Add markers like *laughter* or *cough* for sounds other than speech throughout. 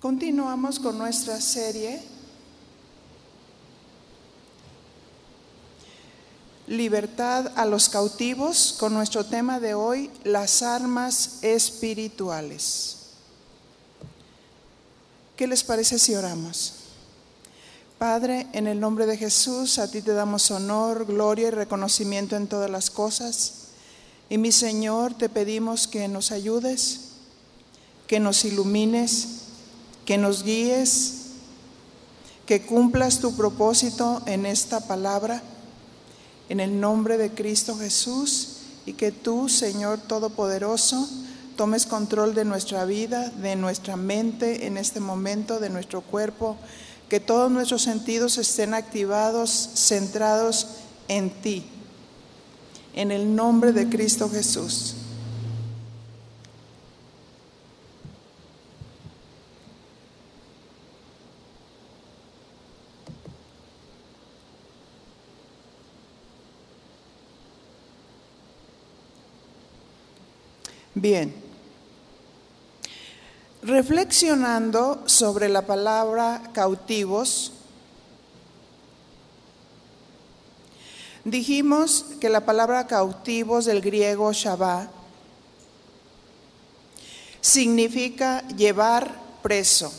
Continuamos con nuestra serie Libertad a los cautivos con nuestro tema de hoy, las armas espirituales. ¿Qué les parece si oramos? Padre, en el nombre de Jesús, a ti te damos honor, gloria y reconocimiento en todas las cosas. Y mi Señor, te pedimos que nos ayudes, que nos ilumines, que nos guíes, que cumplas tu propósito en esta palabra, en el nombre de Cristo Jesús, y que tú, Señor Todopoderoso, tomes control de nuestra vida, de nuestra mente en este momento, de nuestro cuerpo, que todos nuestros sentidos estén activados, centrados en ti en el nombre de Cristo Jesús. Bien, reflexionando sobre la palabra cautivos, Dijimos que la palabra cautivos del griego Shabbat significa llevar preso.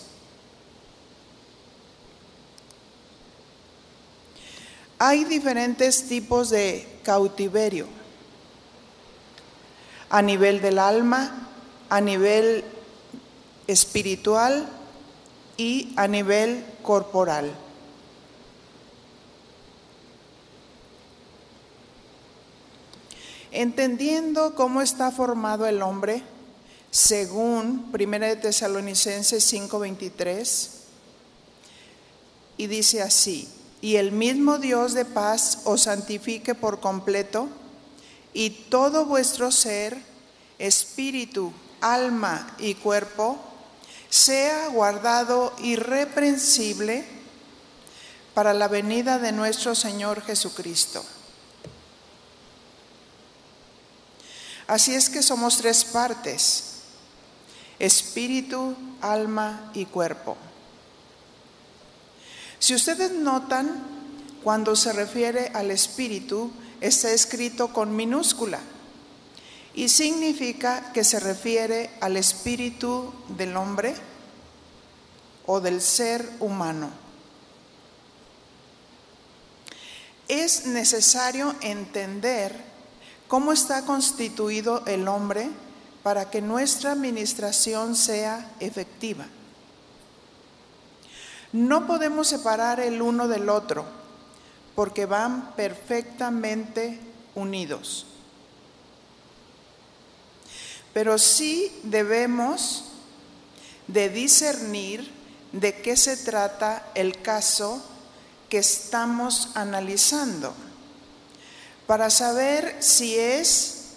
Hay diferentes tipos de cautiverio. A nivel del alma, a nivel espiritual y a nivel corporal. Entendiendo cómo está formado el hombre, según 1 de Tesalonicenses 5:23, y dice así, y el mismo Dios de paz os santifique por completo, y todo vuestro ser, espíritu, alma y cuerpo, sea guardado irreprensible para la venida de nuestro Señor Jesucristo. Así es que somos tres partes, espíritu, alma y cuerpo. Si ustedes notan, cuando se refiere al espíritu, está escrito con minúscula y significa que se refiere al espíritu del hombre o del ser humano. Es necesario entender cómo está constituido el hombre para que nuestra administración sea efectiva. No podemos separar el uno del otro porque van perfectamente unidos. Pero sí debemos de discernir de qué se trata el caso que estamos analizando para saber si es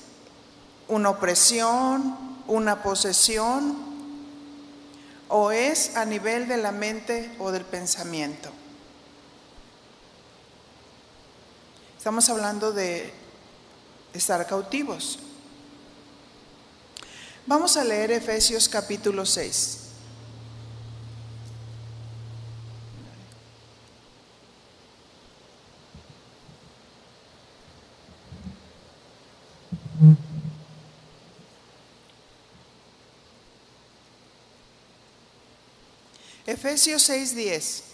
una opresión, una posesión o es a nivel de la mente o del pensamiento. Estamos hablando de estar cautivos. Vamos a leer Efesios capítulo 6. Efesios 6:10.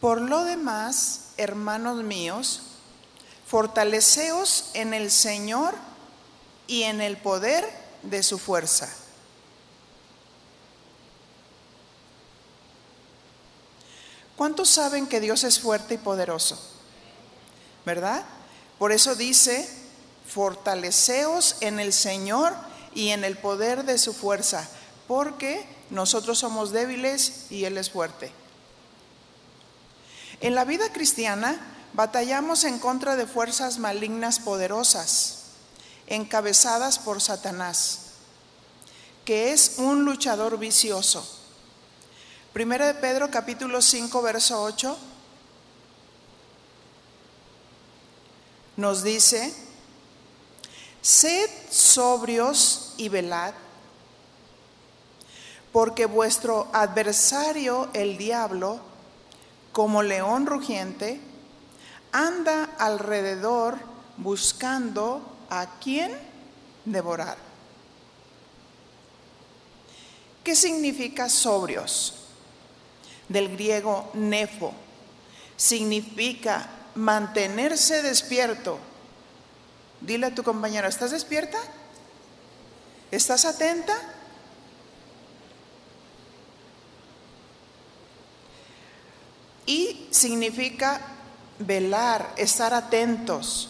Por lo demás, hermanos míos, fortaleceos en el Señor y en el poder de su fuerza. ¿Cuántos saben que Dios es fuerte y poderoso? ¿Verdad? Por eso dice, fortaleceos en el Señor y en el poder de su fuerza, porque nosotros somos débiles y Él es fuerte. En la vida cristiana batallamos en contra de fuerzas malignas poderosas, encabezadas por Satanás, que es un luchador vicioso. Primero de Pedro capítulo 5 verso 8 nos dice, sed sobrios y velad porque vuestro adversario, el diablo, como león rugiente, anda alrededor buscando a quién devorar. ¿Qué significa sobrios? Del griego nefo. Significa mantenerse despierto. Dile a tu compañero, ¿estás despierta? ¿Estás atenta? Y significa velar, estar atentos.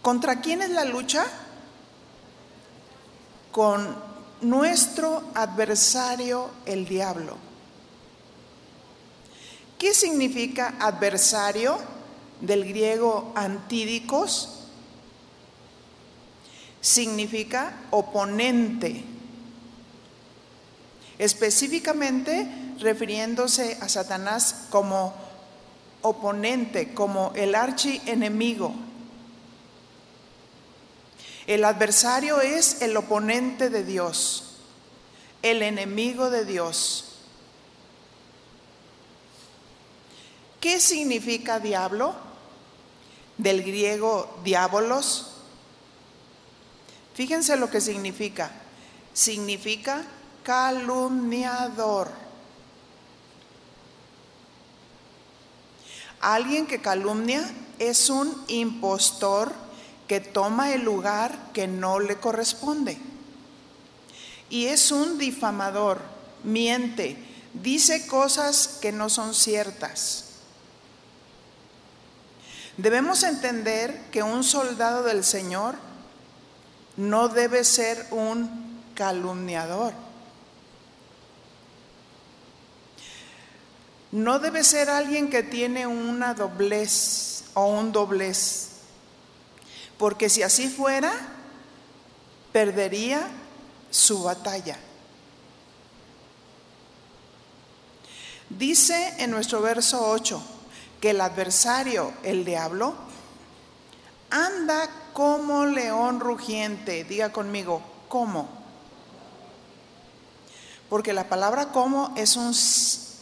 ¿Contra quién es la lucha? Con nuestro adversario, el diablo. ¿Qué significa adversario? Del griego antídicos. Significa oponente. Específicamente refiriéndose a Satanás como oponente, como el archienemigo. El adversario es el oponente de Dios, el enemigo de Dios. ¿Qué significa diablo? Del griego diabolos. Fíjense lo que significa. Significa calumniador. Alguien que calumnia es un impostor que toma el lugar que no le corresponde. Y es un difamador, miente, dice cosas que no son ciertas. Debemos entender que un soldado del Señor no debe ser un calumniador. No debe ser alguien que tiene una doblez o un doblez, porque si así fuera, perdería su batalla. Dice en nuestro verso 8 que el adversario, el diablo, anda como león rugiente. Diga conmigo, ¿cómo? Porque la palabra como es un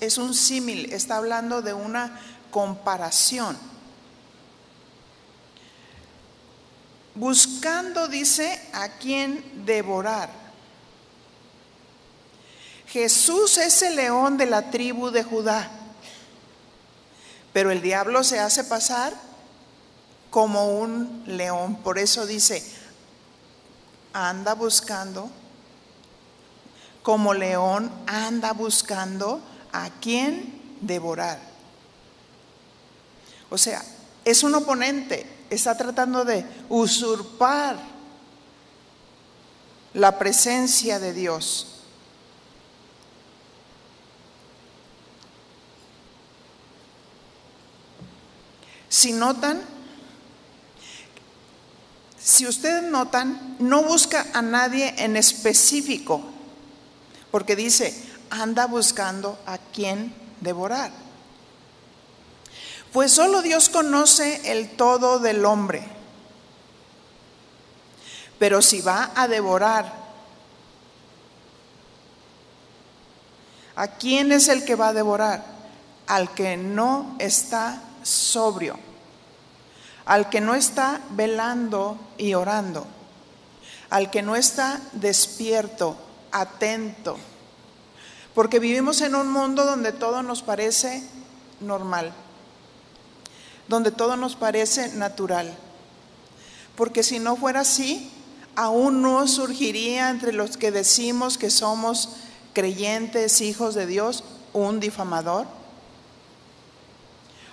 es un símil, está hablando de una comparación. Buscando, dice, a quién devorar. Jesús es el león de la tribu de Judá, pero el diablo se hace pasar como un león. Por eso dice, anda buscando, como león anda buscando a quién devorar. O sea, es un oponente, está tratando de usurpar la presencia de Dios. Si notan, si ustedes notan, no busca a nadie en específico, porque dice, anda buscando a quién devorar. Pues solo Dios conoce el todo del hombre. Pero si va a devorar, ¿a quién es el que va a devorar? Al que no está sobrio, al que no está velando y orando, al que no está despierto, atento porque vivimos en un mundo donde todo nos parece normal, donde todo nos parece natural. Porque si no fuera así, aún no surgiría entre los que decimos que somos creyentes, hijos de Dios, un difamador,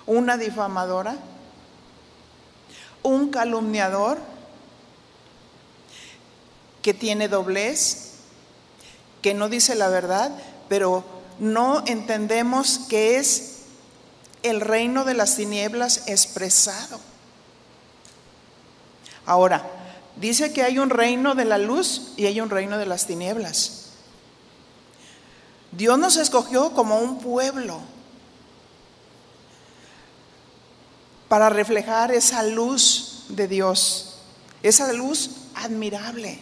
una difamadora, un calumniador que tiene doblez, que no dice la verdad, pero no entendemos que es el reino de las tinieblas expresado. Ahora, dice que hay un reino de la luz y hay un reino de las tinieblas. Dios nos escogió como un pueblo para reflejar esa luz de Dios, esa luz admirable.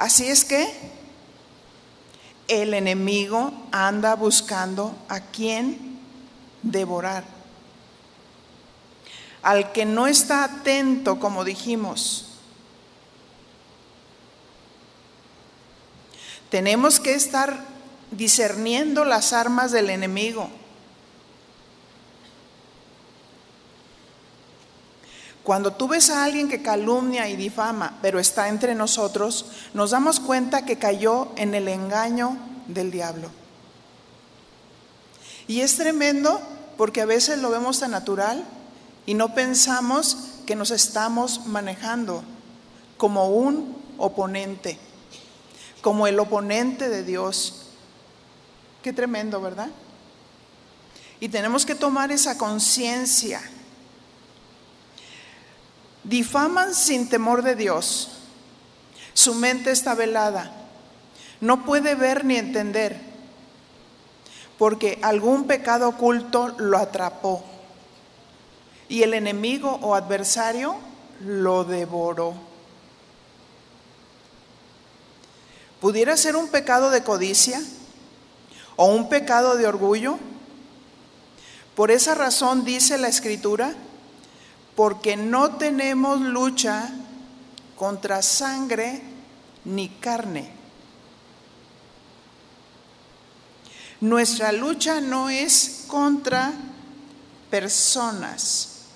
Así es que el enemigo anda buscando a quien devorar. Al que no está atento, como dijimos, tenemos que estar discerniendo las armas del enemigo. Cuando tú ves a alguien que calumnia y difama, pero está entre nosotros, nos damos cuenta que cayó en el engaño del diablo. Y es tremendo porque a veces lo vemos tan natural y no pensamos que nos estamos manejando como un oponente, como el oponente de Dios. Qué tremendo, ¿verdad? Y tenemos que tomar esa conciencia. Difaman sin temor de Dios. Su mente está velada. No puede ver ni entender, porque algún pecado oculto lo atrapó y el enemigo o adversario lo devoró. ¿Pudiera ser un pecado de codicia o un pecado de orgullo? Por esa razón dice la escritura, porque no tenemos lucha contra sangre ni carne. Nuestra lucha no es contra personas.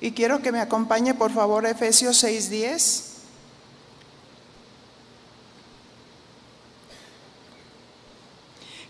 Y quiero que me acompañe por favor a Efesios 6:10.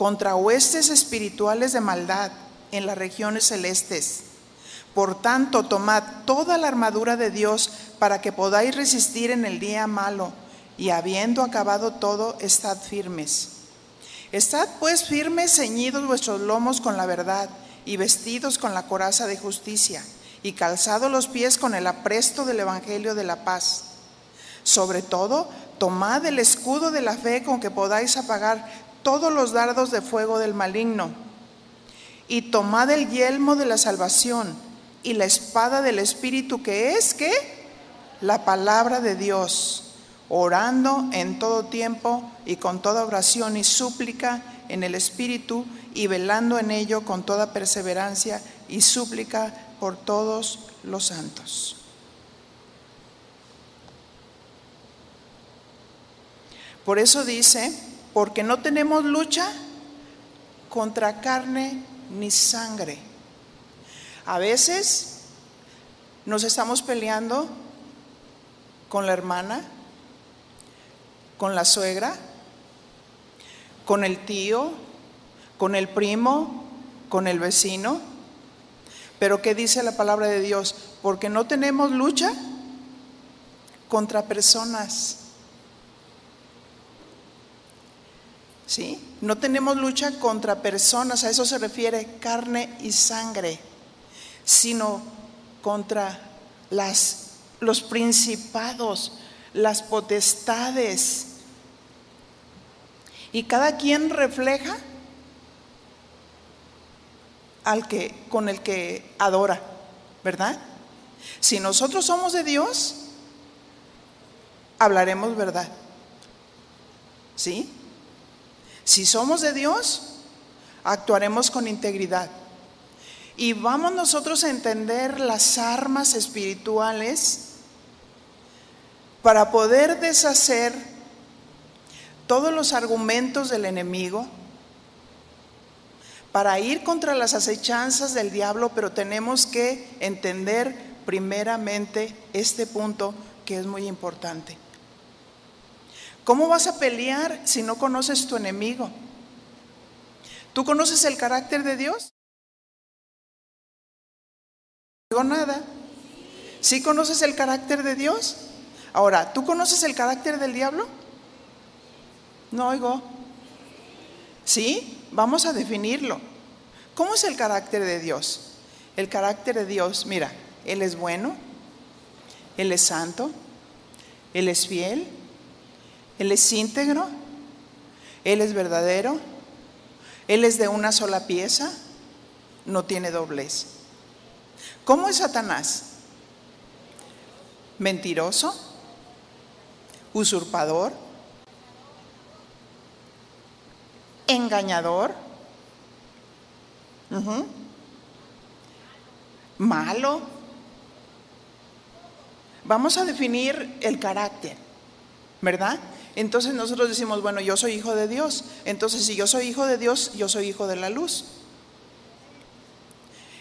contra huestes espirituales de maldad en las regiones celestes. Por tanto, tomad toda la armadura de Dios para que podáis resistir en el día malo, y habiendo acabado todo, estad firmes. Estad pues firmes, ceñidos vuestros lomos con la verdad y vestidos con la coraza de justicia, y calzados los pies con el apresto del Evangelio de la paz. Sobre todo, tomad el escudo de la fe con que podáis apagar todos los dardos de fuego del maligno, y tomad el yelmo de la salvación y la espada del Espíritu que es que la palabra de Dios, orando en todo tiempo y con toda oración y súplica en el Espíritu y velando en ello con toda perseverancia y súplica por todos los santos. Por eso dice, porque no tenemos lucha contra carne ni sangre. A veces nos estamos peleando con la hermana, con la suegra, con el tío, con el primo, con el vecino. Pero ¿qué dice la palabra de Dios? Porque no tenemos lucha contra personas. ¿Sí? No tenemos lucha contra personas, a eso se refiere carne y sangre, sino contra los principados, las potestades. Y cada quien refleja al que con el que adora, ¿verdad? Si nosotros somos de Dios, hablaremos verdad. ¿Sí? Si somos de Dios, actuaremos con integridad. Y vamos nosotros a entender las armas espirituales para poder deshacer todos los argumentos del enemigo para ir contra las acechanzas del diablo, pero tenemos que entender primeramente este punto que es muy importante. ¿Cómo vas a pelear si no conoces tu enemigo? ¿Tú conoces el carácter de Dios? No nada. ¿Sí conoces el carácter de Dios? Ahora, ¿tú conoces el carácter del diablo? No oigo. ¿Sí? Vamos a definirlo. ¿Cómo es el carácter de Dios? El carácter de Dios, mira, Él es bueno, Él es santo, Él es fiel, Él es íntegro, Él es verdadero, Él es de una sola pieza, no tiene doblez. ¿Cómo es Satanás? Mentiroso, usurpador, engañador, malo. Vamos a definir el carácter, ¿verdad? Entonces nosotros decimos, bueno, yo soy hijo de Dios. Entonces si yo soy hijo de Dios, yo soy hijo de la luz.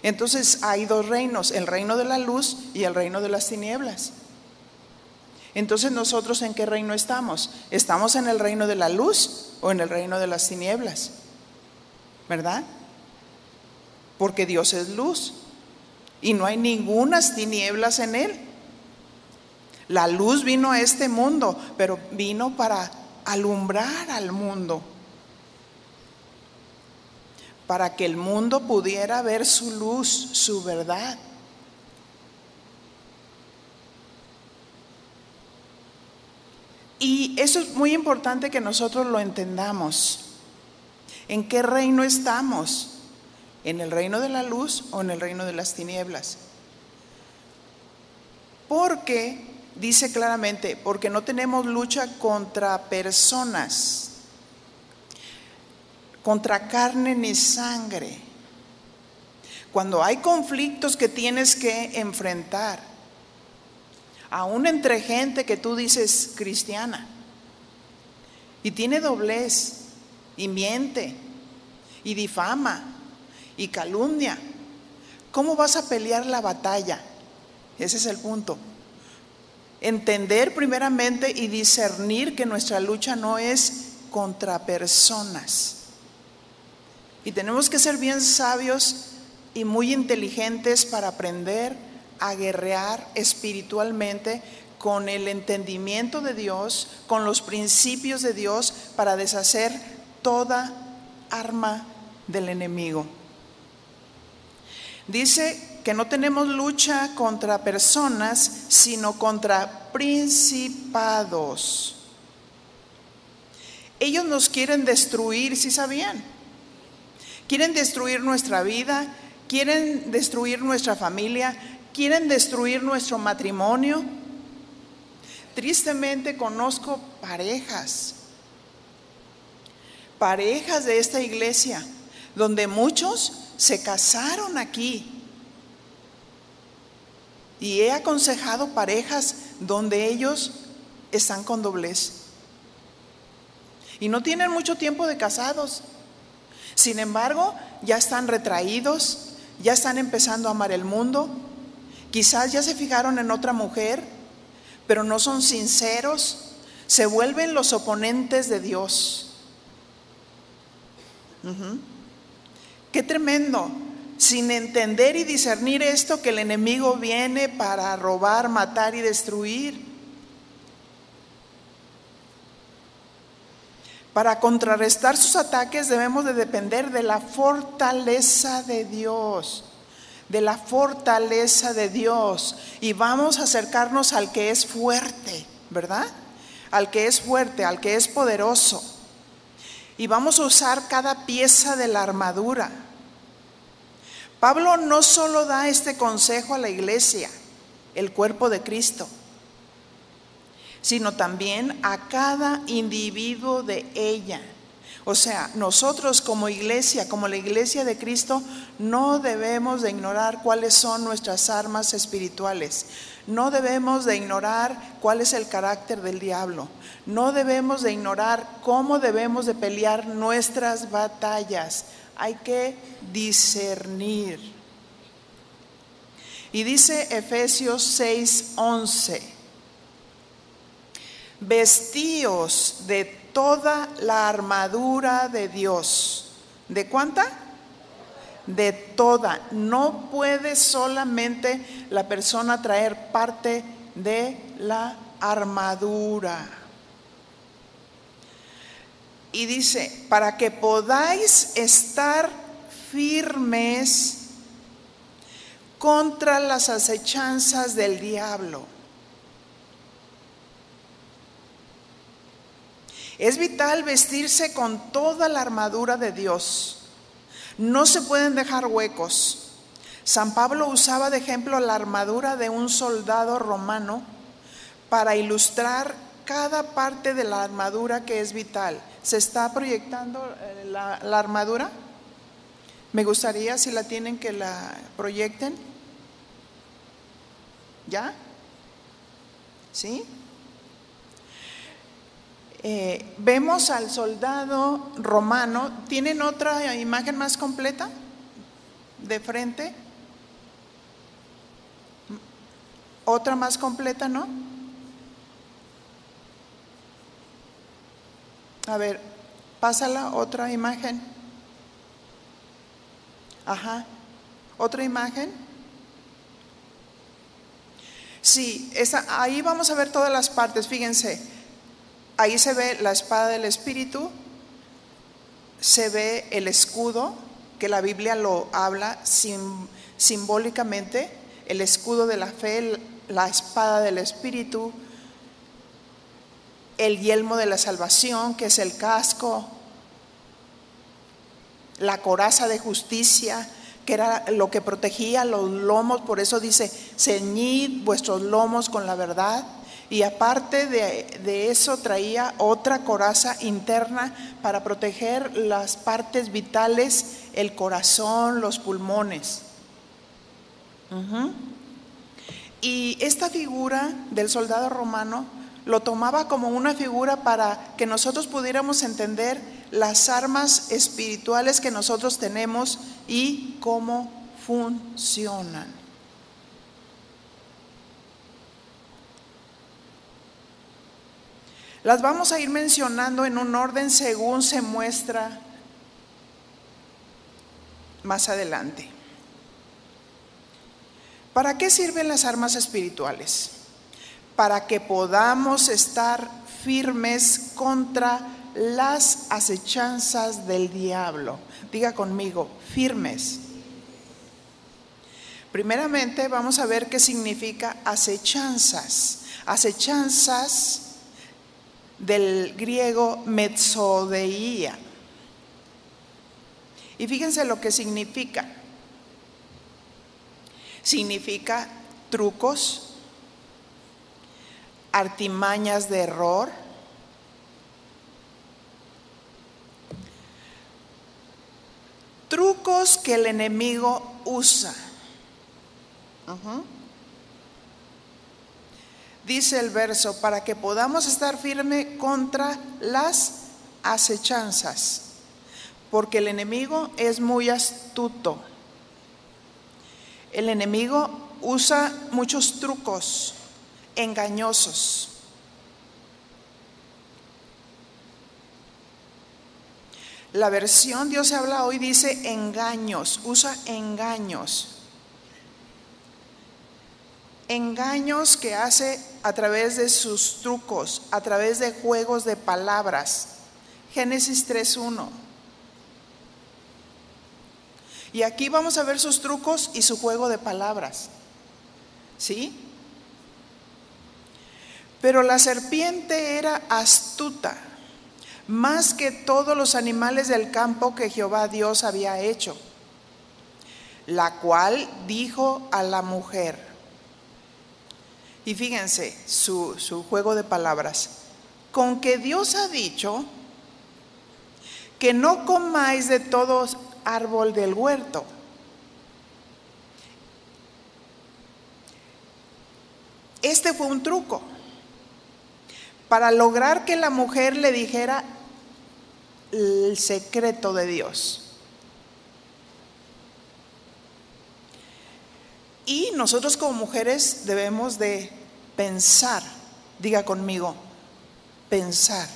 Entonces hay dos reinos, el reino de la luz y el reino de las tinieblas. Entonces nosotros en qué reino estamos? ¿Estamos en el reino de la luz o en el reino de las tinieblas? ¿Verdad? Porque Dios es luz y no hay ningunas tinieblas en él. La luz vino a este mundo, pero vino para alumbrar al mundo para que el mundo pudiera ver su luz, su verdad. Y eso es muy importante que nosotros lo entendamos. ¿En qué reino estamos? ¿En el reino de la luz o en el reino de las tinieblas? Porque, dice claramente, porque no tenemos lucha contra personas, contra carne ni sangre. Cuando hay conflictos que tienes que enfrentar, aún entre gente que tú dices cristiana, y tiene doblez, y miente, y difama, y calumnia, ¿cómo vas a pelear la batalla? Ese es el punto. Entender primeramente y discernir que nuestra lucha no es contra personas y tenemos que ser bien sabios y muy inteligentes para aprender a guerrear espiritualmente con el entendimiento de Dios, con los principios de Dios, para deshacer toda arma del enemigo. Dice que no tenemos lucha contra personas, sino contra principados. Ellos nos quieren destruir, si sabían? Quieren destruir nuestra vida, quieren destruir nuestra familia, quieren destruir nuestro matrimonio. Tristemente conozco parejas, parejas de esta iglesia, donde muchos se casaron aquí. Y he aconsejado parejas donde ellos están con doblez. Y no tienen mucho tiempo de casados. Sin embargo, ya están retraídos, ya están empezando a amar el mundo, quizás ya se fijaron en otra mujer, pero no son sinceros, se vuelven los oponentes de Dios. Qué tremendo, sin entender y discernir esto que el enemigo viene para robar, matar y destruir. Para contrarrestar sus ataques debemos de depender de la fortaleza de Dios, de la fortaleza de Dios. Y vamos a acercarnos al que es fuerte, ¿verdad? Al que es fuerte, al que es poderoso. Y vamos a usar cada pieza de la armadura. Pablo no solo da este consejo a la iglesia, el cuerpo de Cristo sino también a cada individuo de ella. O sea, nosotros como iglesia, como la iglesia de Cristo, no debemos de ignorar cuáles son nuestras armas espirituales. No debemos de ignorar cuál es el carácter del diablo. No debemos de ignorar cómo debemos de pelear nuestras batallas. Hay que discernir. Y dice Efesios 6:11 vestíos de toda la armadura de Dios. ¿De cuánta? de toda. No puede solamente la persona traer parte de la armadura. Y dice, para que podáis estar firmes contra las acechanzas del diablo. Es vital vestirse con toda la armadura de Dios. No se pueden dejar huecos. San Pablo usaba de ejemplo la armadura de un soldado romano para ilustrar cada parte de la armadura que es vital. ¿Se está proyectando eh, la, armadura? Me gustaría si la tienen que la proyecten. ¿Ya? ¿Sí? Eh, vemos al soldado romano. ¿Tienen otra imagen más completa? De frente. Otra más completa, ¿no? A ver, pásala otra imagen. Ajá. ¿Otra imagen? Sí, ahí vamos a ver todas las partes, fíjense. Ahí se ve la espada del Espíritu, se ve el escudo, que la Biblia lo habla simbólicamente, el escudo de la fe, la espada del Espíritu, el yelmo de la salvación, que es el casco, la coraza de justicia, que era lo que protegía los lomos, por eso dice, ceñid vuestros lomos con la verdad. Y aparte de, eso traía otra coraza interna para proteger las partes vitales, el corazón, los pulmones. Y esta figura del soldado romano lo tomaba como una figura para que nosotros pudiéramos entender las armas espirituales que nosotros tenemos y cómo funcionan. Las vamos a ir mencionando en un orden según se muestra más adelante. ¿Para qué sirven las armas espirituales? Para que podamos estar firmes contra las acechanzas del diablo. Diga conmigo, firmes. Primeramente vamos a ver qué significa acechanzas. Acechanzas del griego metzodeía. Y fíjense lo que significa. Significa trucos, artimañas de error. Trucos que el enemigo usa. Dice el verso, para que podamos estar firme contra las acechanzas, porque el enemigo es muy astuto. El enemigo usa muchos trucos engañosos. La versión Dios habla hoy dice engaños, usa engaños. Engaños que hace a través de sus trucos, a través de juegos de palabras. Génesis 3.1. Y aquí vamos a ver sus trucos y su juego de palabras. ¿Sí? Pero la serpiente era astuta, más que todos los animales del campo que Jehová Dios había hecho, la cual dijo a la mujer, y fíjense su, su juego de palabras, con que Dios ha dicho que no comáis de todos árbol del huerto. Este fue un truco para lograr que la mujer le dijera el secreto de Dios. Y nosotros como mujeres debemos de pensar, diga conmigo, pensar.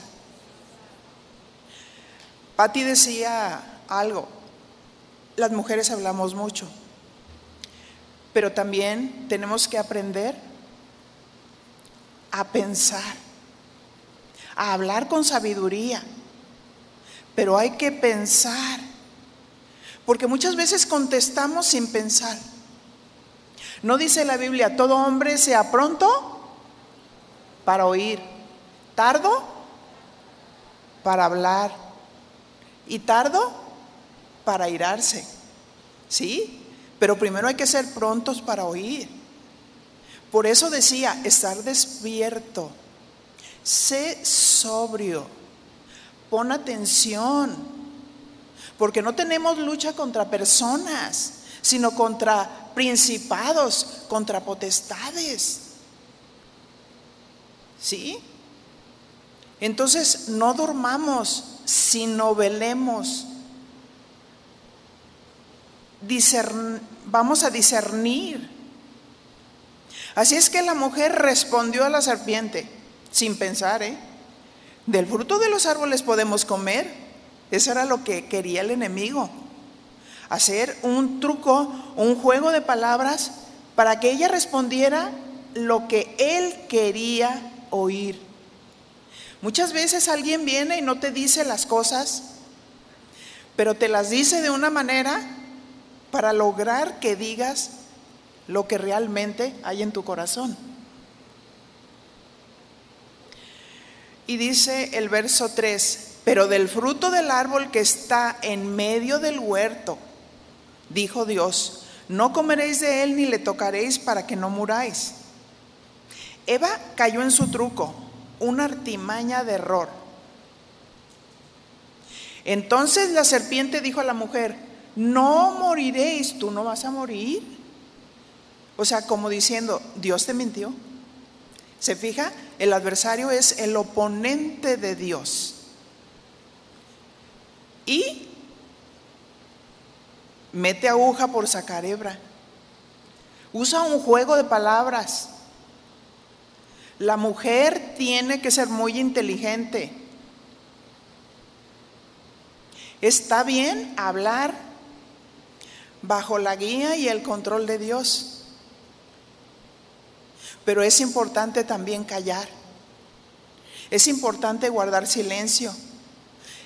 Patti decía algo, las mujeres hablamos mucho, pero también tenemos que aprender a pensar, a hablar con sabiduría, pero hay que pensar, porque muchas veces contestamos sin pensar. No dice la Biblia, todo hombre sea pronto para oír, tardo para hablar y tardo para irarse. ¿Sí? Pero primero hay que ser prontos para oír. Por eso decía, estar despierto, sé sobrio, pon atención, porque no tenemos lucha contra personas, sino contra principados, contra potestades. ¿Sí? Entonces no dormamos, sino velemos. vamos a discernir. Así es que la mujer respondió a la serpiente, sin pensar, ¿eh? Del fruto de los árboles podemos comer. Eso era lo que quería el enemigo. Hacer un truco, un juego de palabras para que ella respondiera lo que él quería oír. Muchas veces alguien viene y no te dice las cosas, pero te las dice de una manera para lograr que digas lo que realmente hay en tu corazón. Y dice el verso 3, pero del fruto del árbol que está en medio del huerto, dijo Dios, no comeréis de él ni le tocaréis para que no muráis. Eva cayó en su truco, una artimaña de error. Entonces la serpiente dijo a la mujer, no moriréis, tú no vas a morir. O sea, como diciendo, Dios te mintió. ¿Se fija? El adversario es el oponente de Dios. Y mete aguja por sacar hebra. Usa un juego de palabras. La mujer tiene que ser muy inteligente. Está bien hablar bajo la guía y el control de Dios, pero es importante también callar. Es importante guardar silencio.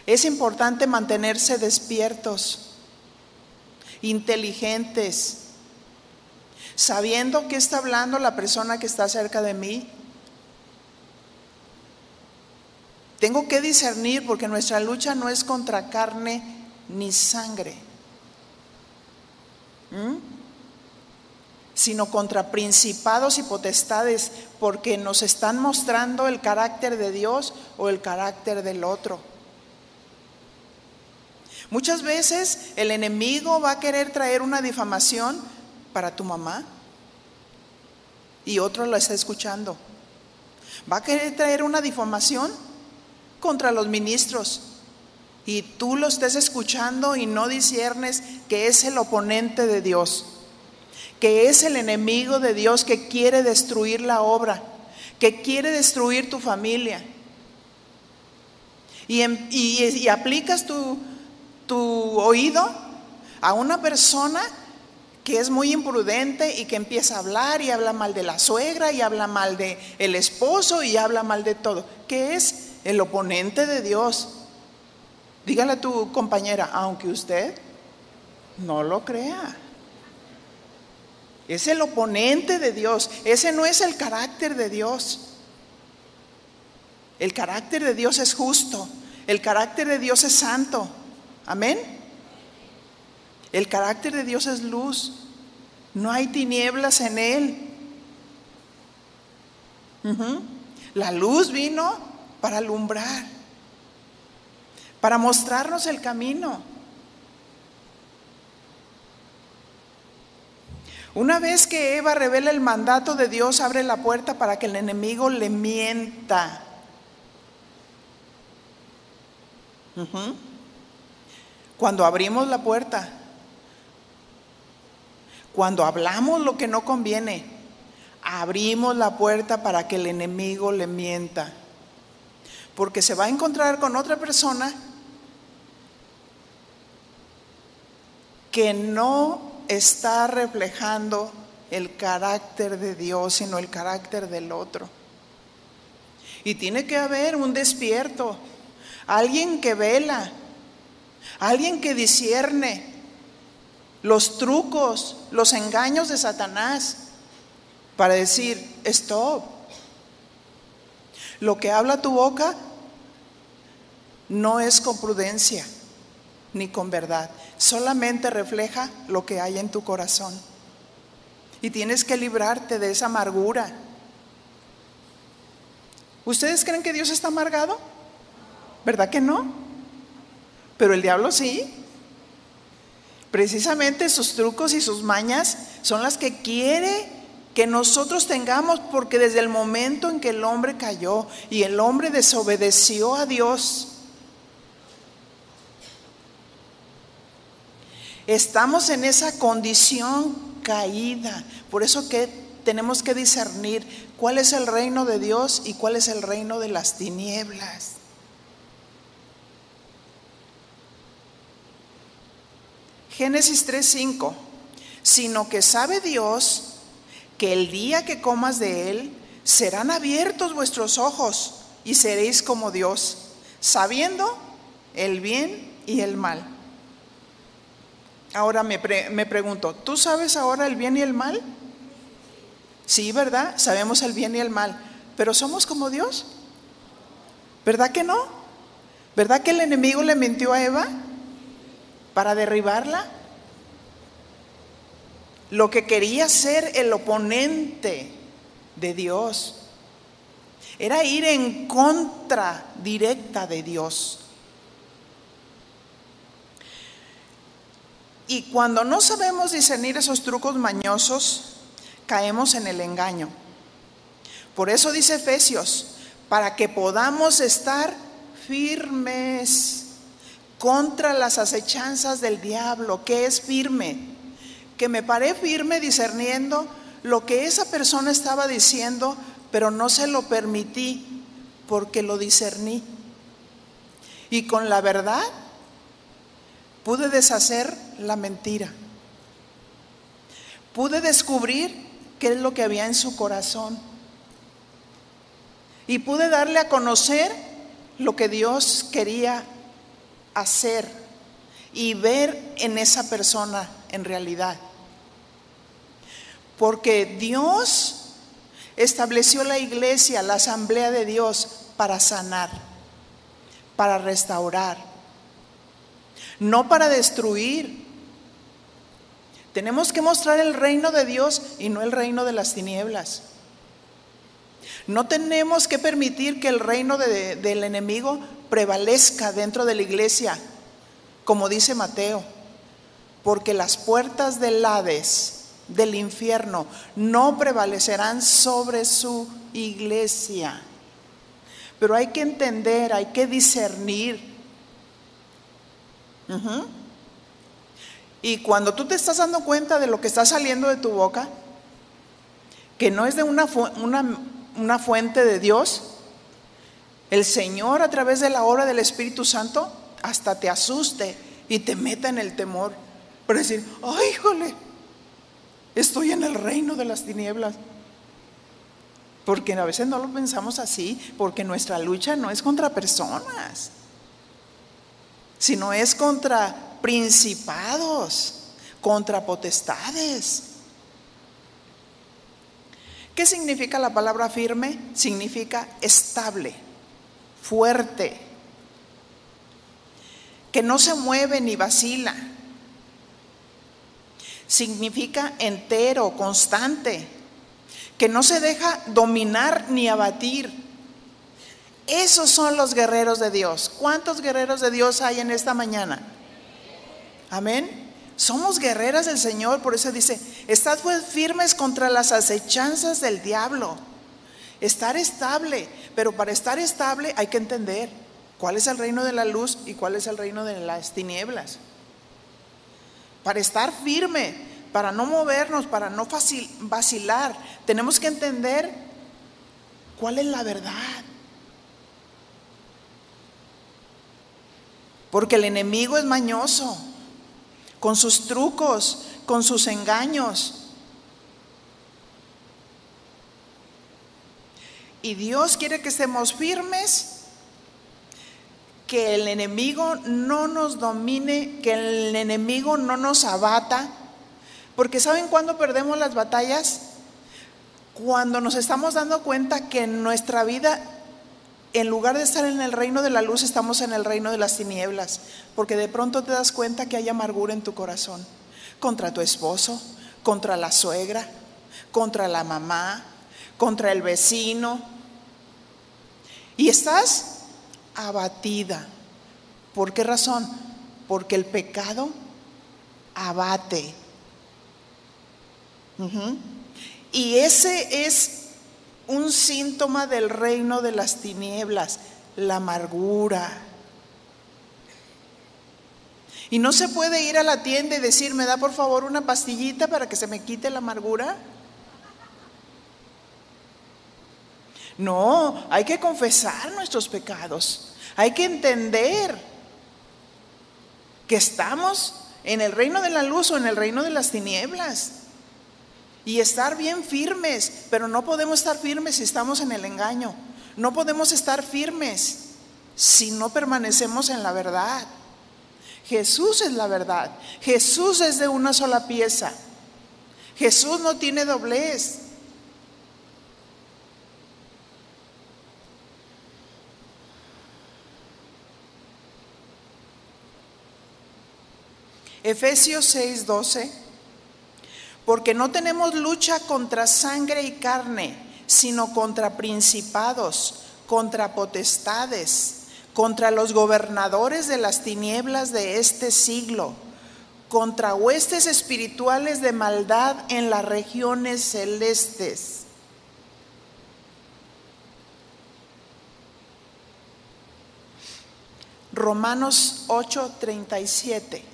Es importante mantenerse despiertos, inteligentes, sabiendo que está hablando la persona que está cerca de mí Tengo que discernir porque nuestra lucha no es contra carne ni sangre, sino contra principados y potestades, porque nos están mostrando el carácter de Dios o el carácter del otro. Muchas veces el enemigo va a querer traer una difamación para tu mamá y otro lo está escuchando. Va a querer traer una difamación contra los ministros y tú lo estés escuchando y no disiernes que es el oponente de Dios, que es el enemigo de Dios que quiere destruir la obra, que quiere destruir tu familia. Y, y, aplicas tu, tu oído a una persona que es muy imprudente y que empieza a hablar y habla mal de la suegra y habla mal de el esposo y habla mal de todo, que es el oponente de Dios. Dígale a tu compañera, aunque usted no lo crea. Es el oponente de Dios. Ese no es el carácter de Dios. El carácter de Dios es justo. El carácter de Dios es santo. Amén. El carácter de Dios es luz. No hay tinieblas en él. La luz vino para alumbrar, para mostrarnos el camino. Una vez que Eva revela el mandato de Dios, abre la puerta para que el enemigo le mienta. Cuando abrimos la puerta, cuando hablamos lo que no conviene, abrimos la puerta para que el enemigo le mienta porque se va a encontrar con otra persona que no está reflejando el carácter de Dios, sino el carácter del otro. Y tiene que haber un despierto, alguien que vela, alguien que discierne los trucos, los engaños de Satanás para decir, stop. Lo que habla tu boca no es con prudencia ni con verdad, solamente refleja lo que hay en tu corazón. Y tienes que librarte de esa amargura. ¿Ustedes creen que Dios está amargado? ¿Verdad que no? Pero el diablo sí. Precisamente sus trucos y sus mañas son las que quiere que nosotros tengamos, porque desde el momento en que el hombre cayó y el hombre desobedeció a Dios, estamos en esa condición caída. Por eso que tenemos que discernir cuál es el reino de Dios y cuál es el reino de las tinieblas. Génesis 3:5, sino que sabe Dios que el día que comas de él serán abiertos vuestros ojos y seréis como Dios, sabiendo el bien y el mal. Ahora me, me pregunto, ¿tú sabes ahora el bien y el mal? Sí, ¿verdad? Sabemos el bien y el mal, pero ¿somos como Dios? ¿Verdad que no? ¿Verdad que el enemigo le mintió a Eva para derribarla? Lo que quería ser el oponente de Dios era ir en contra directa de Dios. Y cuando no sabemos discernir esos trucos mañosos, caemos en el engaño. Por eso dice Efesios, para que podamos estar firmes contra las acechanzas del diablo, que es firme, que me paré firme discerniendo lo que esa persona estaba diciendo, pero no se lo permití porque lo discerní. Y con la verdad pude deshacer la mentira. Pude descubrir qué es lo que había en su corazón. Y pude darle a conocer lo que Dios quería hacer y ver en esa persona en realidad. Porque Dios estableció la iglesia, la asamblea de Dios, para sanar, para restaurar, no para destruir, tenemos que mostrar el reino de Dios y no el reino de las tinieblas. No tenemos que permitir que el reino del enemigo prevalezca dentro de la iglesia, como dice Mateo, porque las puertas del Hades, del infierno, no prevalecerán sobre su iglesia. Pero hay que entender, hay que discernir. Y cuando tú te estás dando cuenta de lo que está saliendo de tu boca, que no es de una, una, fuente de Dios, el Señor a través de la obra del Espíritu Santo hasta te asuste y te meta en el temor. Para decir, ay, híjole, estoy en el reino de las tinieblas. Porque a veces no lo pensamos así, porque nuestra lucha no es contra personas, sino es contra principados, contra potestades. ¿Qué significa la palabra firme? Significa estable, fuerte, que no se mueve ni vacila. Significa entero, constante, que no se deja dominar ni abatir. Esos son los guerreros de Dios. ¿Cuántos guerreros de Dios hay en esta mañana? Amén. Somos guerreras del Señor, por eso dice, estad pues firmes contra las acechanzas del diablo. Estar estable, pero para estar estable hay que entender cuál es el reino de la luz y cuál es el reino de las tinieblas. Para estar firme, para no movernos, para no vacilar, tenemos que entender cuál es la verdad. Porque el enemigo es mañoso. con sus trucos, con sus engaños. Y Dios quiere que estemos firmes, que el enemigo no nos domine, que el enemigo no nos abata, porque ¿saben cuándo perdemos las batallas? Cuando nos estamos dando cuenta que en nuestra vida, en lugar de estar en el reino de la luz, estamos en el reino de las tinieblas, porque de pronto te das cuenta que hay amargura en tu corazón, contra tu esposo, contra la suegra, contra la mamá, contra el vecino. Y estás abatida. ¿Por qué razón? Porque el pecado abate. Y ese es un síntoma del reino de las tinieblas, la amargura. Y no se puede ir a la tienda y decir, ¿me da por favor una pastillita para que se me quite la amargura? No, hay que confesar nuestros pecados. Hay que entender que estamos en el reino de la luz o en el reino de las tinieblas. Y estar bien firmes, pero no podemos estar firmes si estamos en el engaño. No podemos estar firmes si no permanecemos en la verdad. Jesús es la verdad. Jesús es de una sola pieza. Jesús no tiene doblez. Efesios 6:12, porque no tenemos lucha contra sangre y carne, sino contra principados, contra potestades, contra los gobernadores de las tinieblas de este siglo, contra huestes espirituales de maldad en las regiones celestes. Romanos 8:37.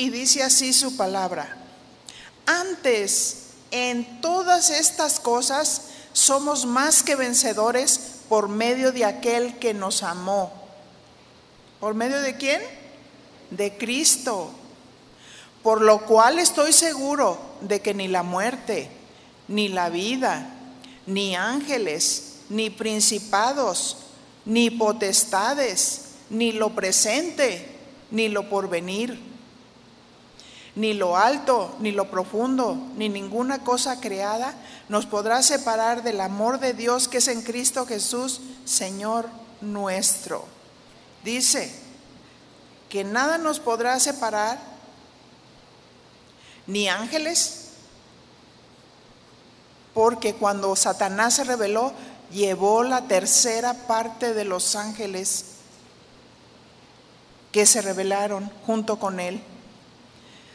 Y dice así su palabra. Antes, en todas estas cosas, somos más que vencedores por medio de aquel que nos amó. ¿Por medio de quién? De Cristo. Por lo cual estoy seguro de que ni la muerte, ni la vida, ni ángeles, ni principados, ni potestades, ni lo presente, ni lo porvenir ni lo alto, ni lo profundo, ni ninguna cosa creada nos podrá separar del amor de Dios que es en Cristo Jesús, Señor nuestro. Dice que nada nos podrá separar, ni ángeles, porque cuando Satanás se rebeló, llevó la tercera parte de los ángeles que se rebelaron junto con él.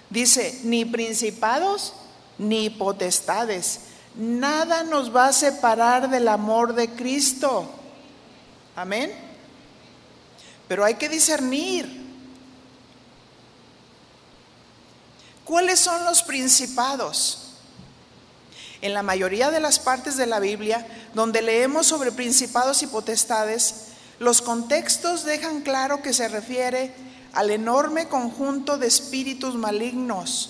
Dice, ni principados ni potestades. Nada nos va a separar del amor de Cristo. Amén. Pero hay que discernir. ¿Cuáles son los principados? En la mayoría de las partes de la Biblia donde leemos sobre principados y potestades, los contextos dejan claro que se refiere al enorme conjunto de espíritus malignos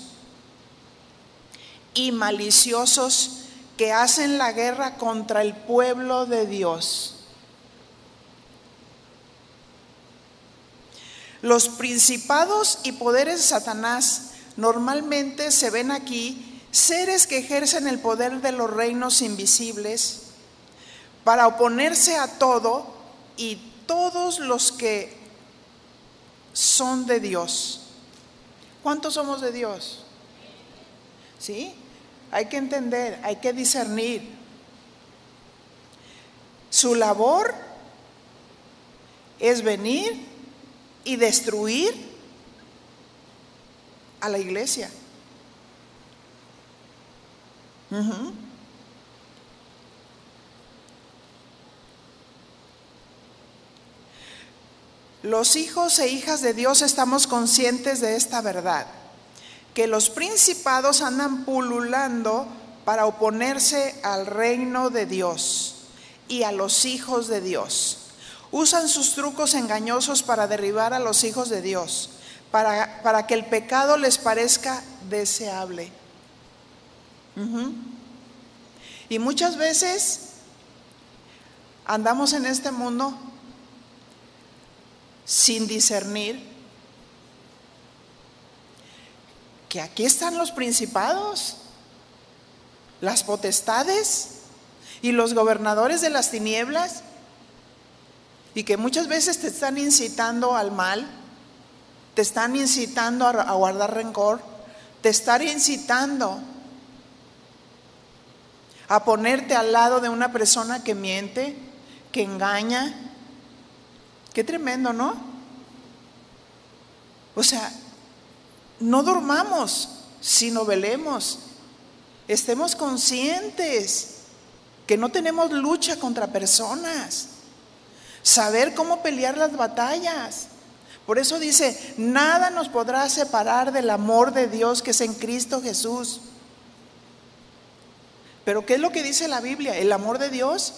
y maliciosos que hacen la guerra contra el pueblo de Dios. Los principados y poderes de Satanás normalmente se ven aquí seres que ejercen el poder de los reinos invisibles para oponerse a todo y todos los que son de Dios. ¿Cuántos somos de Dios? ¿Sí? Hay que entender, hay que discernir. Su labor es venir y destruir a la iglesia. Los hijos e hijas de Dios estamos conscientes de esta verdad, que los principados andan pululando para oponerse al reino de Dios. y a los hijos de Dios. Usan sus trucos engañosos para derribar a los hijos de Dios, para, para que el pecado les parezca deseable. Y muchas veces andamos en este mundo sin discernir que aquí están los principados, las potestades y los gobernadores de las tinieblas y que muchas veces te están incitando al mal, te están incitando a, guardar rencor, te están incitando a ponerte al lado de una persona que miente, que engaña. Qué tremendo, ¿no? O sea, no dormamos, sino velemos. Estemos conscientes que no tenemos lucha contra personas. Saber cómo pelear las batallas. Por eso dice, nada nos podrá separar del amor de Dios que es en Cristo Jesús. Pero ¿qué es lo que dice la Biblia? El amor de Dios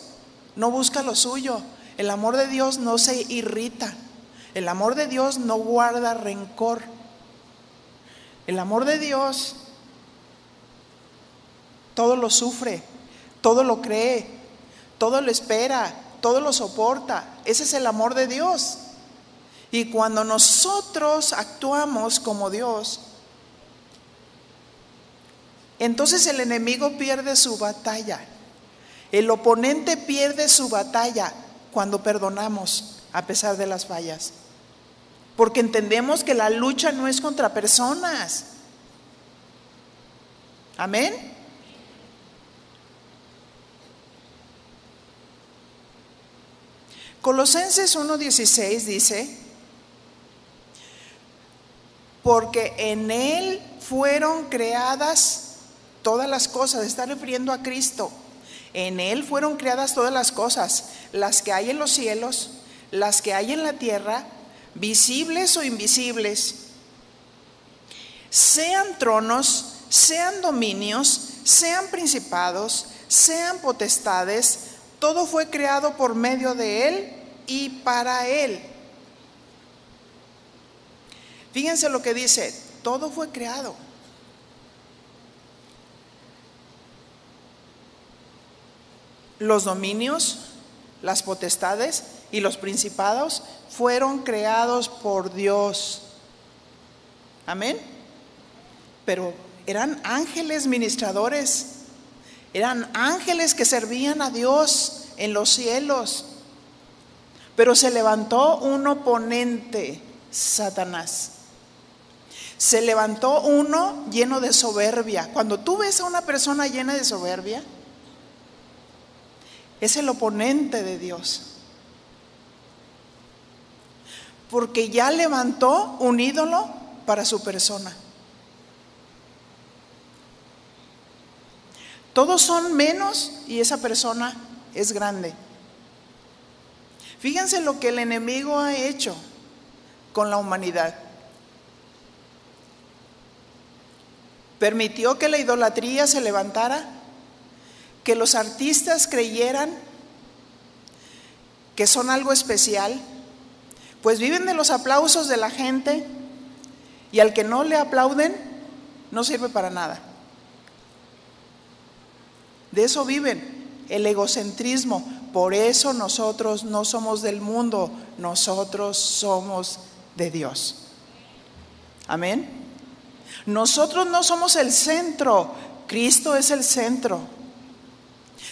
no busca lo suyo. El amor de Dios no se irrita. El amor de Dios no guarda rencor. El amor de Dios todo lo sufre, todo lo cree, todo lo espera, todo lo soporta. Ese es el amor de Dios. Y cuando nosotros actuamos como Dios, entonces el enemigo pierde su batalla. El oponente pierde su batalla cuando perdonamos a pesar de las fallas. Porque entendemos que la lucha no es contra personas. Amén. Colosenses 1.16 dice, porque en Él fueron creadas todas las cosas, está refiriendo a Cristo. En Él fueron creadas todas las cosas, las que hay en los cielos, las que hay en la tierra, visibles o invisibles, sean tronos, sean dominios, sean principados, sean potestades, todo fue creado por medio de Él y para Él. Fíjense lo que dice, todo fue creado. Los dominios, las potestades y los principados fueron creados por Dios. Amén. Pero eran ángeles ministradores, eran ángeles que servían a Dios en los cielos. Pero se levantó un oponente, Satanás. Se levantó uno lleno de soberbia. Cuando tú ves a una persona llena de soberbia, es el oponente de Dios. Porque ya levantó un ídolo para su persona. Todos son menos y esa persona es grande. Fíjense lo que el enemigo ha hecho con la humanidad. Permitió que la idolatría se levantara que los artistas creyeran que son algo especial, pues viven de los aplausos de la gente y al que no le aplauden no sirve para nada. De eso viven, el egocentrismo. Por eso nosotros no somos del mundo, nosotros somos de Dios. Amén. Nosotros no somos el centro, Cristo es el centro.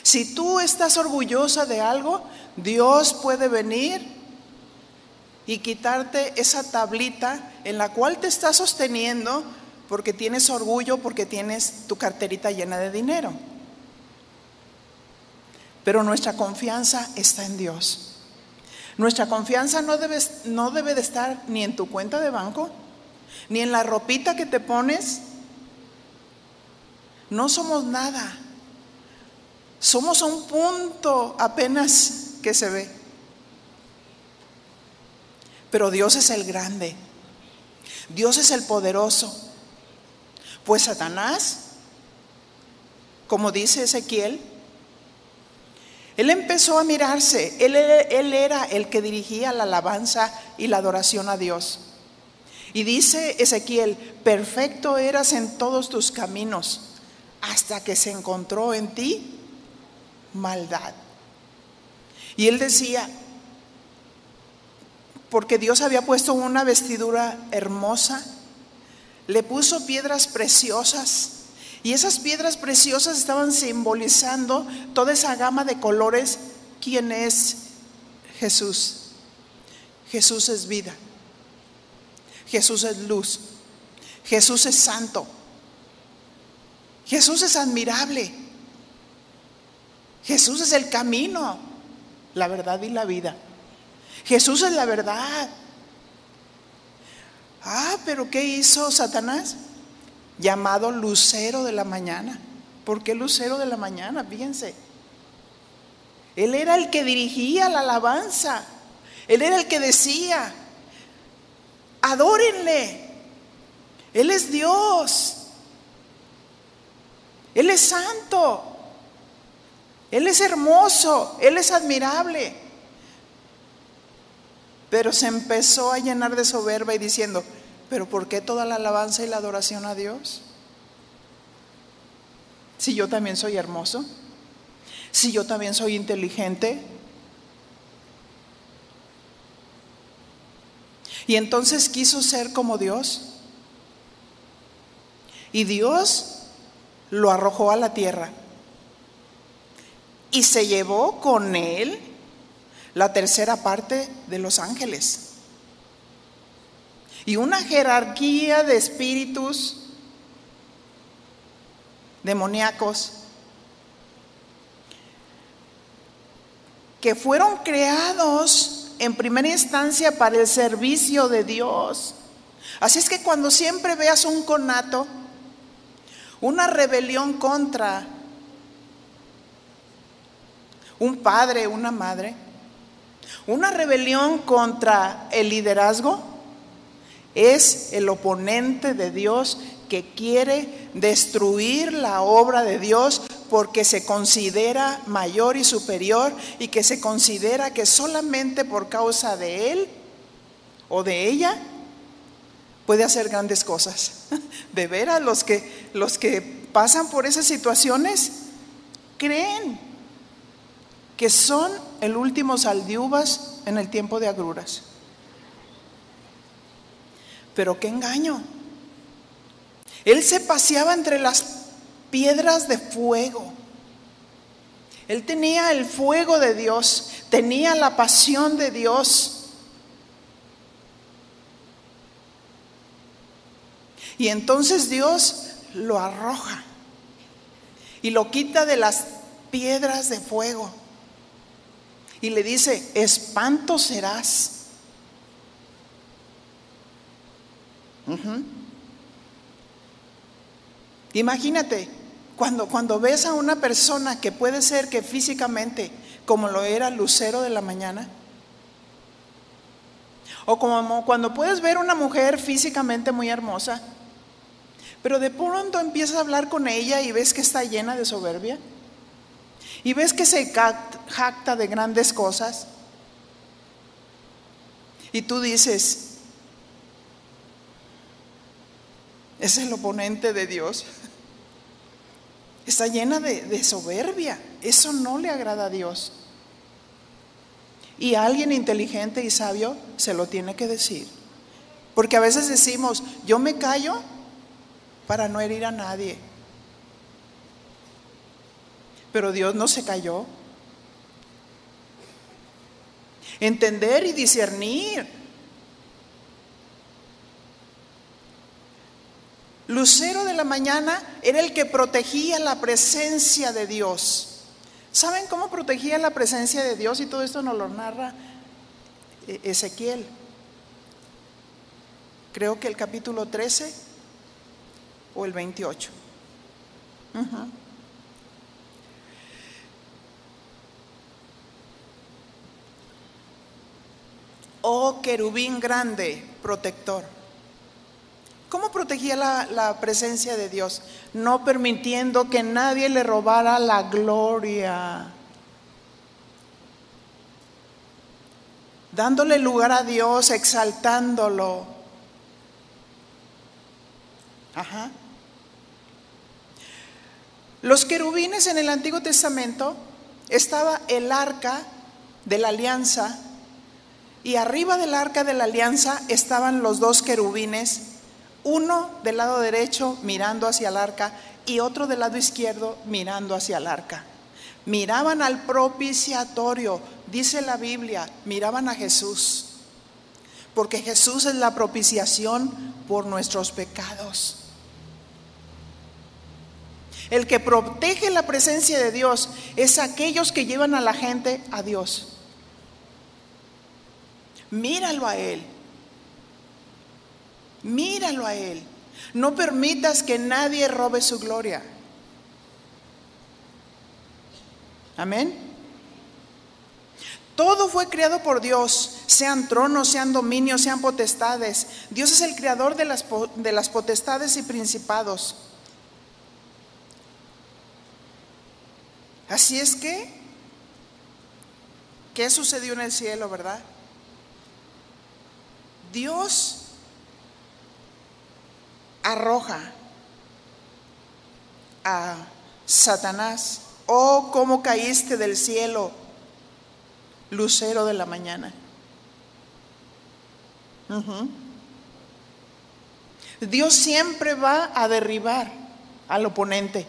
Si tú estás orgullosa de algo, Dios puede venir y quitarte esa tablita en la cual te estás sosteniendo porque tienes orgullo, porque tienes tu carterita llena de dinero. Pero nuestra confianza está en Dios. Nuestra confianza no debe, no debe de estar ni en tu cuenta de banco, ni en la ropita que te pones. No somos nada. Somos un punto apenas que se ve. Pero Dios es el grande. Dios es el poderoso. Pues Satanás, como dice Ezequiel, Él empezó a mirarse, él, él, era el que dirigía la alabanza y la adoración a Dios. Y dice Ezequiel, perfecto eras en todos tus caminos, hasta que se encontró en ti maldad. Y él decía, porque Dios había puesto una vestidura hermosa, le puso piedras preciosas, y esas piedras preciosas estaban simbolizando toda esa gama de colores. ¿Quién es Jesús? Jesús es vida. Jesús es luz. Jesús es santo. Jesús es admirable. Jesús es el camino, la verdad y la vida. Jesús es la verdad. Ah, pero ¿qué hizo Satanás? llamado Lucero de la Mañana. ¿Por qué Lucero de la Mañana? Fíjense. Él era el que dirigía la alabanza. Él era el que decía, adórenle. Él es Dios. Él es santo. Él es hermoso. Él es admirable. Pero se empezó a llenar de soberba y diciendo, pero ¿por qué toda la alabanza y la adoración a Dios? Si yo también soy hermoso, si yo también soy inteligente. Y entonces quiso ser como Dios. Y Dios lo arrojó a la tierra. Y se llevó con él la tercera parte de los ángeles y una jerarquía de espíritus demoníacos que fueron creados en primera instancia para el servicio de Dios. Así es que cuando siempre veas un conato, una rebelión contra un padre, una madre, una rebelión contra el liderazgo, es el oponente de Dios que quiere destruir la obra de Dios porque se considera mayor y superior y que se considera que solamente por causa de él o de ella puede hacer grandes cosas. *laughs* De veras, los que, los que pasan por esas situaciones creen que son el último saldiuvas en el tiempo de agruras. Pero qué engaño. Él se paseaba entre las piedras de fuego. Él tenía el fuego de Dios, tenía la pasión de Dios. Y entonces Dios lo arroja y lo quita de las piedras de fuego. Y le dice, espanto serás Imagínate, cuando, cuando ves a una persona que puede ser que físicamente, como lo era Lucero de la mañana, o como cuando puedes ver una mujer físicamente muy hermosa, pero de pronto empiezas a hablar con ella y ves que está llena de soberbia, y ves que se jacta de grandes cosas, y tú dices, es el oponente de Dios. *laughs* Está llena de, soberbia. Eso no le agrada a Dios. Y alguien inteligente y sabio se lo tiene que decir. Porque a veces decimos, yo me callo para no herir a nadie. Pero Dios no se cayó. Entender y discernir Lucero de la mañana era el que protegía la presencia de Dios. ¿Saben cómo protegía la presencia de Dios? Y todo esto nos lo narra eh, Ezequiel. Creo que el capítulo 13 o el 28. Oh querubín grande, protector. ¿Cómo protegía la, presencia de Dios? No permitiendo que nadie le robara la gloria. dándole lugar a Dios, exaltándolo. Ajá. Los querubines en el Antiguo Testamento estaba el arca de la alianza y arriba del arca de la alianza estaban los dos querubines, uno del lado derecho mirando hacia el arca y otro del lado izquierdo mirando hacia el arca. Miraban al propiciatorio, dice la Biblia, miraban a Jesús, porque Jesús es la propiciación por nuestros pecados. El que protege la presencia de Dios es aquellos que llevan a la gente a Dios. Míralo a Él. Míralo a Él. No permitas que nadie robe su gloria. Amén. Todo fue creado por Dios, sean tronos, sean dominios, sean potestades. Dios es el creador de las, de las potestades y principados. Así es que, ¿qué sucedió en el cielo, verdad? Dios arroja a Satanás, oh, cómo caíste del cielo, lucero de la mañana. Dios siempre va a derribar al oponente.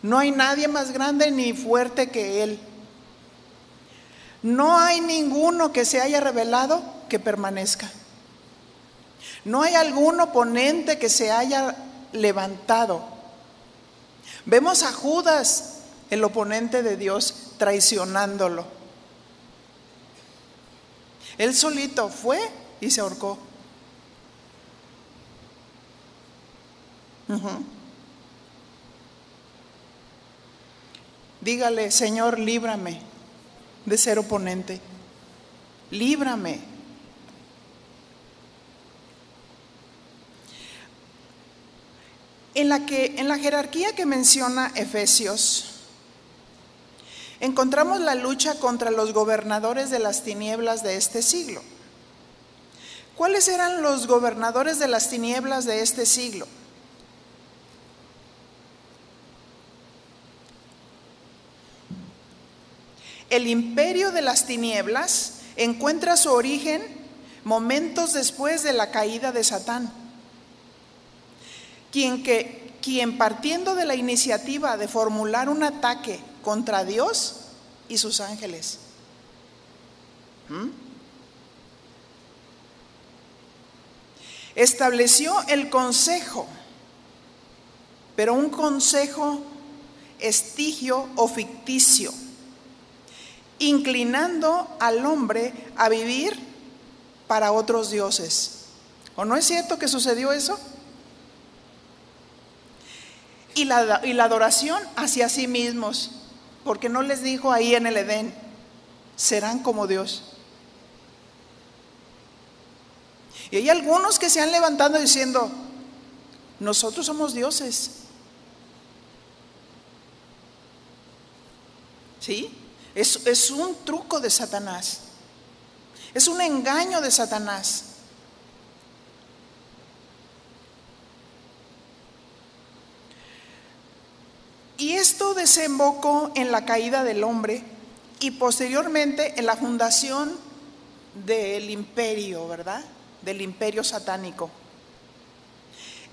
No hay nadie más grande ni fuerte que Él. No hay ninguno que se haya revelado que permanezca. No hay algún oponente que se haya levantado. Vemos a Judas, el oponente de Dios, traicionándolo. Él solito fue y se ahorcó. Dígale, Señor, líbrame de ser oponente. Líbrame. En la, que, en la jerarquía que menciona Efesios, encontramos la lucha contra los gobernadores de las tinieblas de este siglo. ¿Cuáles eran los gobernadores de las tinieblas de este siglo? El imperio de las tinieblas encuentra su origen momentos después de la caída de Satán, quien, que, quien partiendo de la iniciativa de formular un ataque contra Dios y sus ángeles. Estableció el consejo, pero un consejo estigio o ficticio inclinando al hombre a vivir para otros dioses. ¿O no es cierto que sucedió eso? Y la, y la adoración hacia sí mismos, porque no les dijo ahí en el Edén, serán como Dios. Y hay algunos que se han levantado diciendo, nosotros somos dioses. ¿Sí? Es, un truco de Satanás. Es un engaño de Satanás. Y esto desembocó en la caída del hombre y posteriormente en la fundación del imperio, ¿verdad? Del imperio satánico.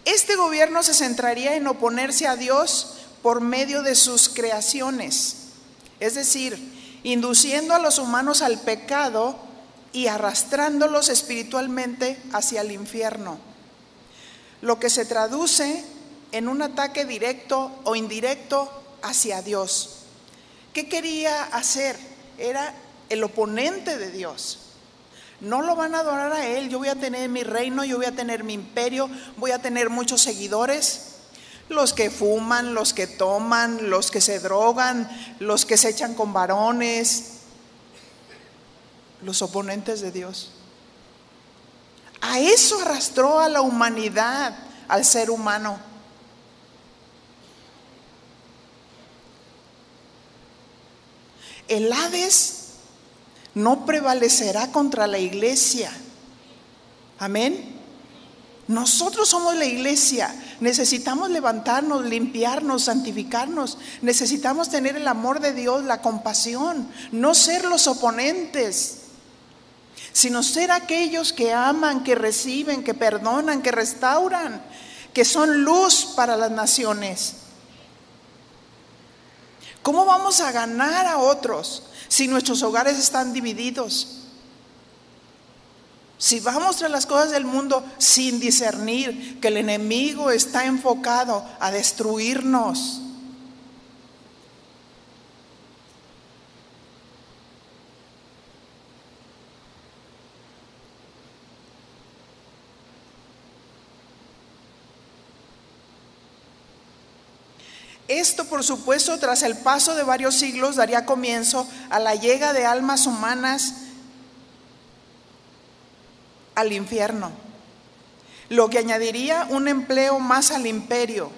Este gobierno se centraría en oponerse a Dios por medio de sus creaciones es decir, induciendo a los humanos al pecado y arrastrándolos espiritualmente hacia el infierno, lo que se traduce en un ataque directo o indirecto hacia Dios. ¿Qué quería hacer? Era el oponente de Dios. No lo van a adorar a Él, yo voy a tener mi reino, yo voy a tener mi imperio, voy a tener muchos seguidores los que fuman, los que toman, los que se drogan, los que se echan con varones, los oponentes de Dios. A eso arrastró a la humanidad, al ser humano. El Hades no prevalecerá contra la iglesia. Amén. Nosotros somos la iglesia. Necesitamos levantarnos, limpiarnos, santificarnos. Necesitamos tener el amor de Dios, la compasión, no ser los oponentes, sino ser aquellos que aman, que reciben, que perdonan, que restauran, que son luz para las naciones. ¿Cómo vamos a ganar a otros si nuestros hogares están divididos? Si vamos tras las cosas del mundo sin discernir que el enemigo está enfocado a destruirnos. Esto, por supuesto, tras el paso de varios siglos, daría comienzo a la llegada de almas humanas al infierno, lo que añadiría un empleo más al imperio,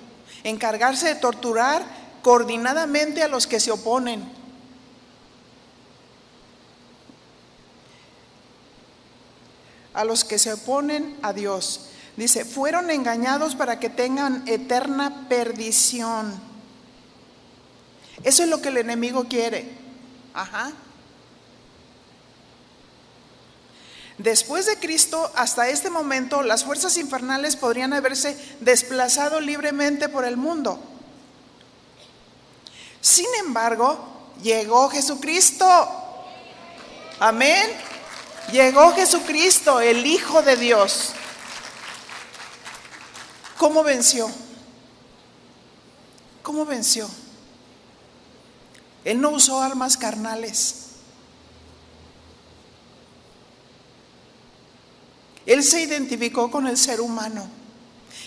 encargarse de torturar coordinadamente a los que se oponen. A los que se oponen a Dios. Dice, fueron engañados para que tengan eterna perdición. Eso es lo que el enemigo quiere. Ajá. Después de Cristo, hasta este momento, las fuerzas infernales podrían haberse desplazado libremente por el mundo. Sin embargo, llegó Jesucristo. Amén. Llegó Jesucristo, el Hijo de Dios. ¿Cómo venció? ¿Cómo venció? Él no usó armas carnales. Él se identificó con el ser humano.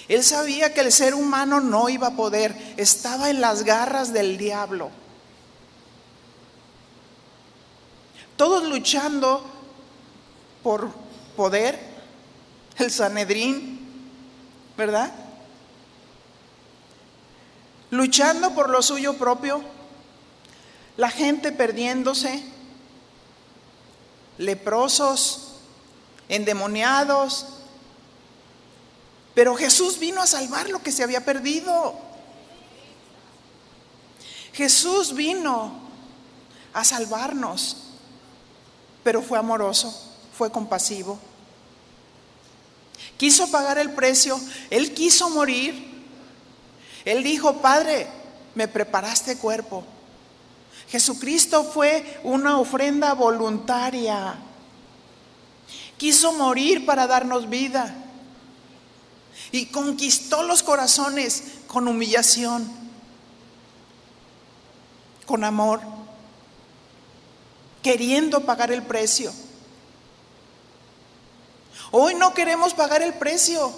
Él sabía que el ser humano no iba a poder, estaba en las garras del diablo. Todos luchando por poder, el Sanedrín, ¿verdad? Luchando por lo suyo propio, la gente perdiéndose, leprosos, endemoniados. Pero Jesús vino a salvar lo que se había perdido. Jesús vino a salvarnos, pero fue amoroso, fue compasivo. Quiso pagar el precio, Él quiso morir. Él dijo, Padre, me preparaste cuerpo. Jesucristo fue una ofrenda voluntaria. Quiso morir para darnos vida. Y conquistó los corazones con humillación, con amor, queriendo pagar el precio. Hoy no queremos pagar el precio.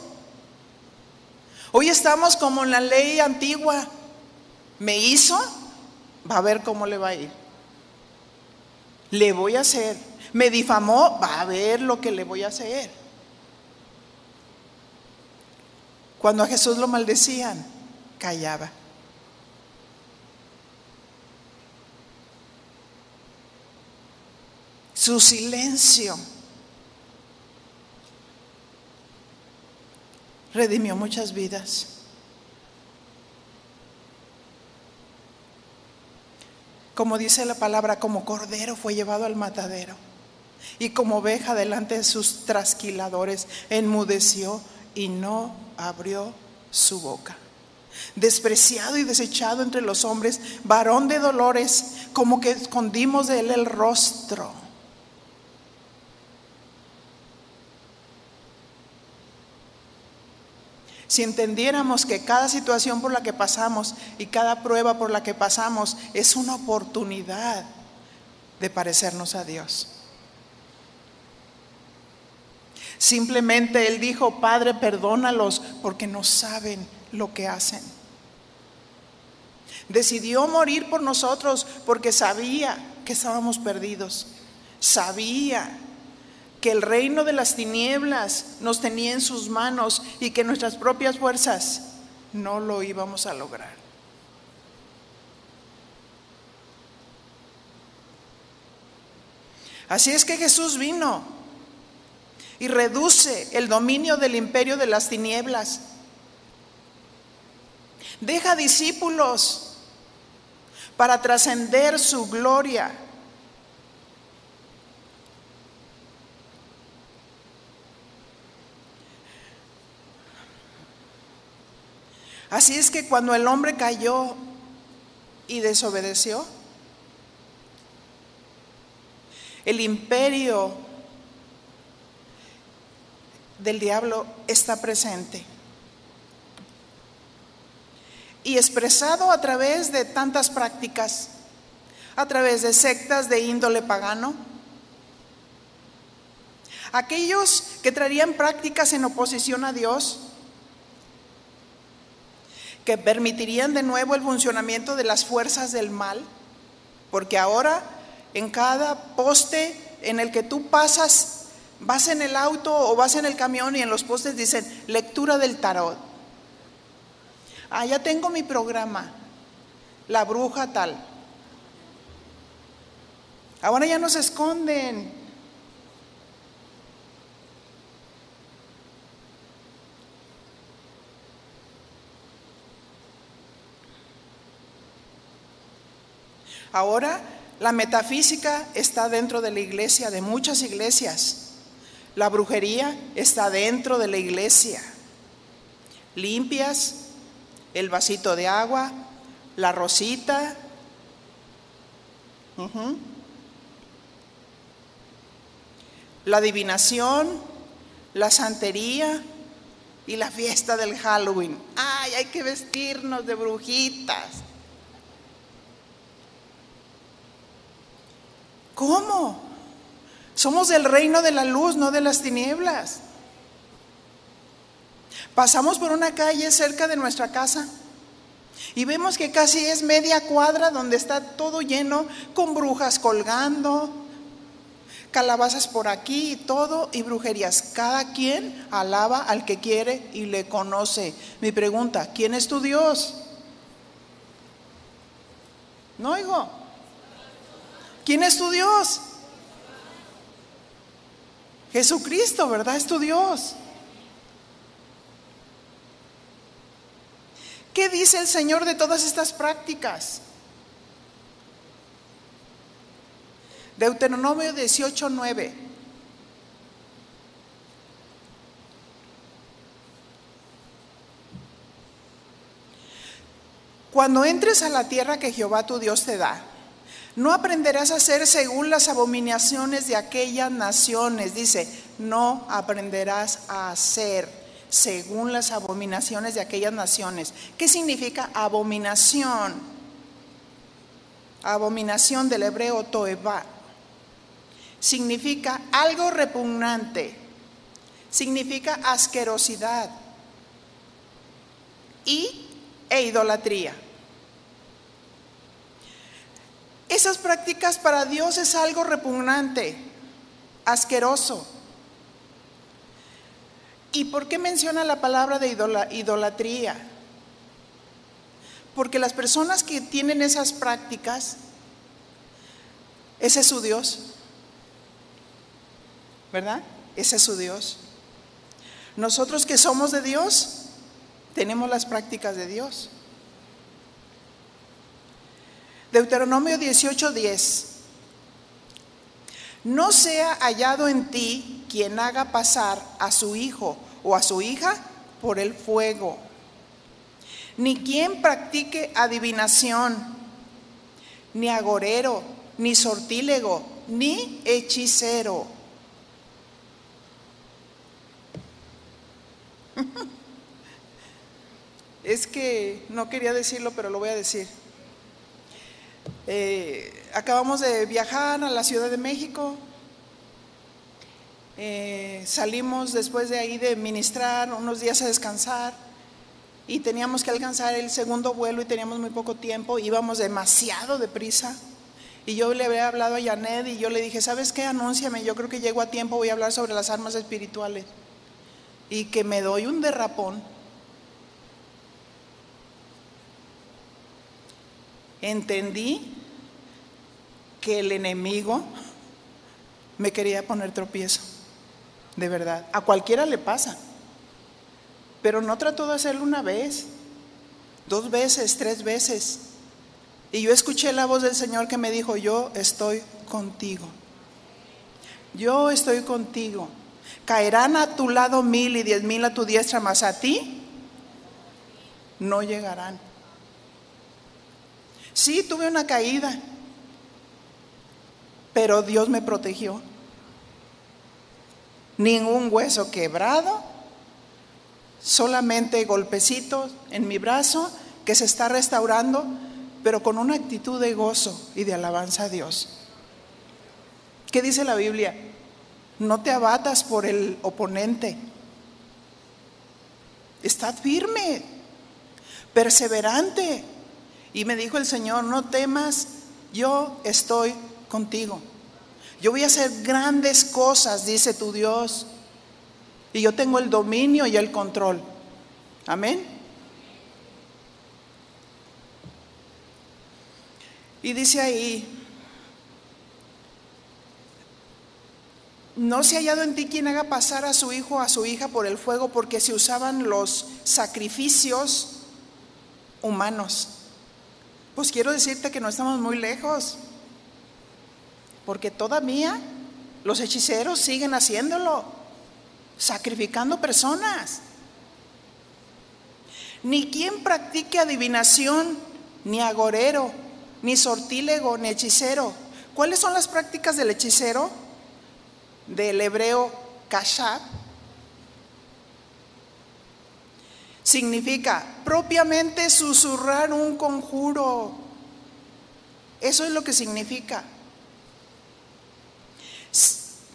Hoy estamos como en la ley antigua. Me hizo, va a ver cómo le va a ir. Le voy a hacer me difamó, va a ver lo que le voy a hacer. Cuando a Jesús lo maldecían, callaba. Su silencio redimió muchas vidas. Como dice la palabra, como cordero fue llevado al matadero y como oveja delante de sus trasquiladores, enmudeció y no abrió su boca. Despreciado y desechado entre los hombres, varón de dolores, como que escondimos de él el rostro. Si entendiéramos que cada situación por la que pasamos y cada prueba por la que pasamos es una oportunidad de parecernos a Dios. Simplemente Él dijo, Padre, perdónalos porque no saben lo que hacen. Decidió morir por nosotros porque sabía que estábamos perdidos. Sabía que el reino de las tinieblas nos tenía en sus manos y que nuestras propias fuerzas no lo íbamos a lograr. Así es que Jesús vino y reduce el dominio del imperio de las tinieblas. Deja discípulos para trascender su gloria. Así es que cuando el hombre cayó y desobedeció, el imperio del diablo está presente y expresado a través de tantas prácticas, a través de sectas de índole pagano. Aquellos que traerían prácticas en oposición a Dios, que permitirían de nuevo el funcionamiento de las fuerzas del mal, porque ahora en cada poste en el que tú pasas, vas en el auto o vas en el camión y en los postes dicen lectura del tarot. Ah, ya tengo mi programa, la bruja tal. Ahora ya no se esconden. Ahora la metafísica está dentro de la iglesia, de muchas iglesias. La brujería está dentro de la iglesia. Limpias, el vasito de agua, la rosita. La adivinación, la santería y la fiesta del Halloween. ¡Ay, hay que vestirnos de brujitas! ¿Cómo? Somos del reino de la luz, no de las tinieblas. Pasamos por una calle cerca de nuestra casa y vemos que casi es media cuadra donde está todo lleno con brujas colgando, calabazas por aquí y todo y brujerías. Cada quien alaba al que quiere y le conoce. Mi pregunta, ¿quién es tu Dios? No oigo. ¿Quién es tu Dios? Jesucristo, ¿verdad? Es tu Dios. ¿Qué dice el Señor de todas estas prácticas? Deuteronomio 18:9. Cuando entres a la tierra que Jehová tu Dios te da, no aprenderás a hacer según las abominaciones de aquellas naciones. Dice, no aprenderás a hacer según las abominaciones de aquellas naciones. ¿Qué significa abominación? Abominación del hebreo toeba. Significa algo repugnante. Significa asquerosidad y e idolatría. Esas prácticas para Dios es algo repugnante, asqueroso. ¿Y por qué menciona la palabra de idolatría? Porque las personas que tienen esas prácticas, ese es su Dios. ¿Verdad? Ese es su Dios. Nosotros que somos de Dios, tenemos las prácticas de Dios. Deuteronomio 18:10. No sea hallado en ti quien haga pasar a su hijo o a su hija por el fuego, ni quien practique adivinación, ni agorero, ni sortílego, ni hechicero. *laughs* Es que no quería decirlo, pero lo voy a decir. Eh, acabamos de viajar a la Ciudad de México. Eh, salimos después de ahí de ministrar unos días a descansar y teníamos que alcanzar el segundo vuelo y teníamos muy poco tiempo, íbamos demasiado deprisa. Y yo le había hablado a Janet y yo le dije, ¿sabes qué? Anúnciame, yo creo que llego a tiempo, voy a hablar sobre las armas espirituales. Y que me doy un derrapón. Entendí que el enemigo me quería poner tropiezo, de verdad. A cualquiera le pasa. Pero no trató de hacerlo una vez, dos veces, tres veces. Y yo escuché la voz del Señor que me dijo, yo estoy contigo. Yo estoy contigo. Caerán a tu lado mil y diez mil a tu diestra, mas a ti no llegarán. Sí, tuve una caída, pero Dios me protegió. Ningún hueso quebrado, solamente golpecitos en mi brazo que se está restaurando, pero con una actitud de gozo y de alabanza a Dios. ¿Qué dice la Biblia? No te abatas por el oponente. Estad firme, perseverante. Y me dijo el Señor, no temas, yo estoy contigo. Yo voy a hacer grandes cosas, dice tu Dios. Y yo tengo el dominio y el control. Amén. Y dice ahí, no se ha hallado en ti quien haga pasar a su hijo o a su hija por el fuego, porque se usaban los sacrificios humanos. Pues quiero decirte que no estamos muy lejos, porque todavía los hechiceros siguen haciéndolo, sacrificando personas. Ni quien practique adivinación, ni agorero, ni sortílego, ni hechicero. ¿Cuáles son las prácticas del hechicero? del hebreo kashab, significa propiamente susurrar un conjuro. Eso es lo que significa.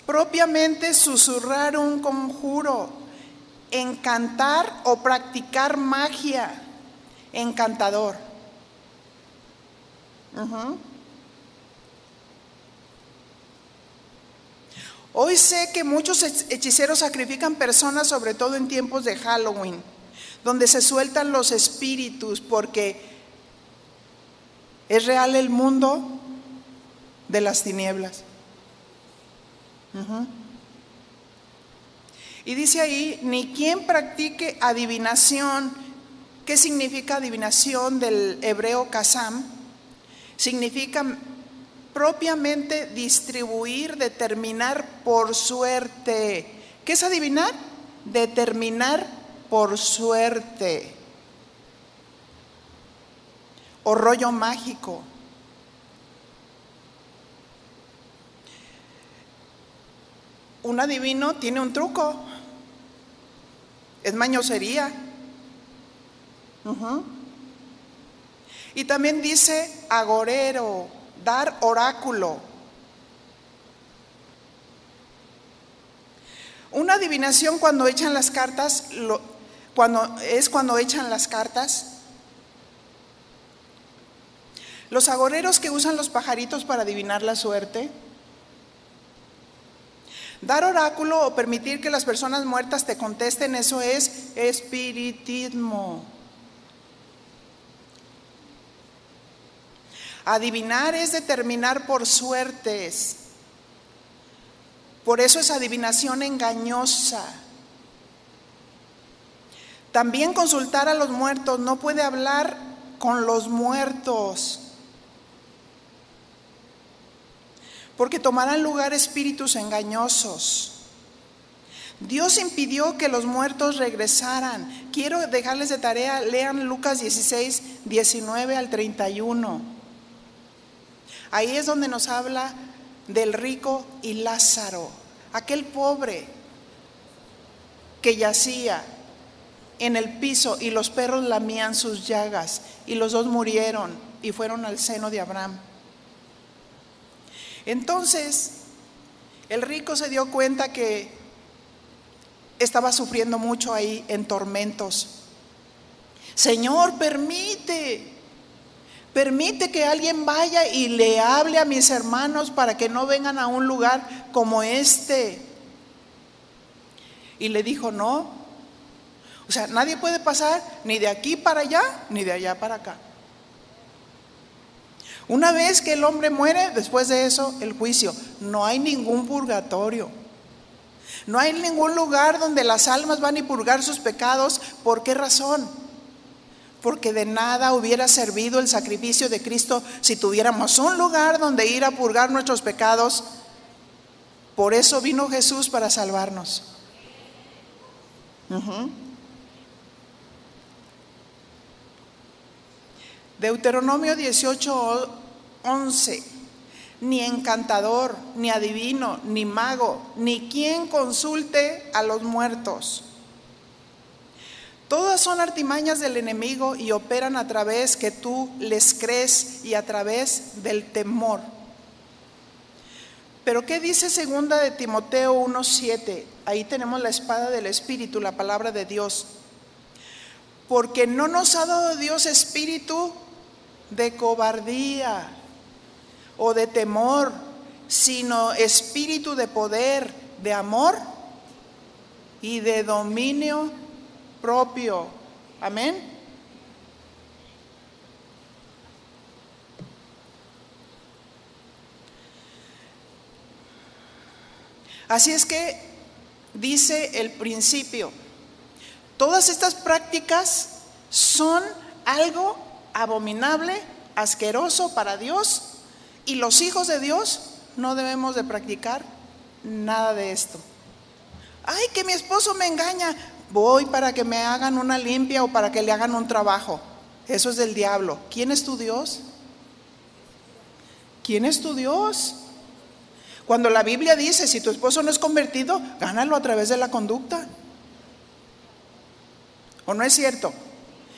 Propiamente susurrar un conjuro, encantar o practicar magia, encantador. Hoy sé que muchos hechiceros sacrifican personas, sobre todo en tiempos de Halloween, donde se sueltan los espíritus, porque es real el mundo de las tinieblas. Y dice ahí, ni quien practique adivinación, ¿qué significa adivinación del hebreo kasam? Significa propiamente distribuir, determinar por suerte. ¿Qué es adivinar? Determinar por suerte. O rollo mágico. Un adivino tiene un truco. Es mañosería. Y también dice agorero dar oráculo. Una adivinación cuando echan las cartas, cuando, es cuando echan las cartas. Los agoreros que usan los pajaritos para adivinar la suerte. Dar oráculo o permitir que las personas muertas te contesten, eso es espiritismo. Adivinar es determinar por suertes. Por eso es adivinación engañosa. También consultar a los muertos. No puede hablar con los muertos. Porque tomarán lugar espíritus engañosos. Dios impidió que los muertos regresaran. Quiero dejarles de tarea, lean Lucas 16, 19 al 31. Ahí es donde nos habla del rico y Lázaro, aquel pobre que yacía en el piso y los perros lamían sus llagas y los dos murieron y fueron al seno de Abraham. Entonces, el rico se dio cuenta que estaba sufriendo mucho ahí en tormentos. Señor, permite Permite que alguien vaya y le hable a mis hermanos para que no vengan a un lugar como este. Y le dijo, no. O sea, nadie puede pasar ni de aquí para allá, ni de allá para acá. Una vez que el hombre muere, después de eso, el juicio. No hay ningún purgatorio. No hay ningún lugar donde las almas van a purgar sus pecados. ¿Por qué razón? Porque de nada hubiera servido el sacrificio de Cristo si tuviéramos un lugar donde ir a purgar nuestros pecados. Por eso vino Jesús para salvarnos. Deuteronomio 18, 11. Ni encantador, ni adivino, ni mago, ni quien consulte a los muertos. Todas son artimañas del enemigo y operan a través que tú les crees y a través del temor. Pero ¿qué dice segunda de Timoteo 1:7? Ahí tenemos la espada del espíritu, la palabra de Dios. Porque no nos ha dado Dios espíritu de cobardía o de temor, sino espíritu de poder, de amor y de dominio propio. Amén. Así es que dice el principio, todas estas prácticas son algo abominable, asqueroso para Dios y los hijos de Dios no debemos de practicar nada de esto. Ay, que mi esposo me engaña, voy para que me hagan una limpia o para que le hagan un trabajo. Eso es del diablo. ¿Quién es tu Dios? ¿Quién es tu Dios? Cuando la Biblia dice, si tu esposo no es convertido, gánalo a través de la conducta. ¿O no es cierto?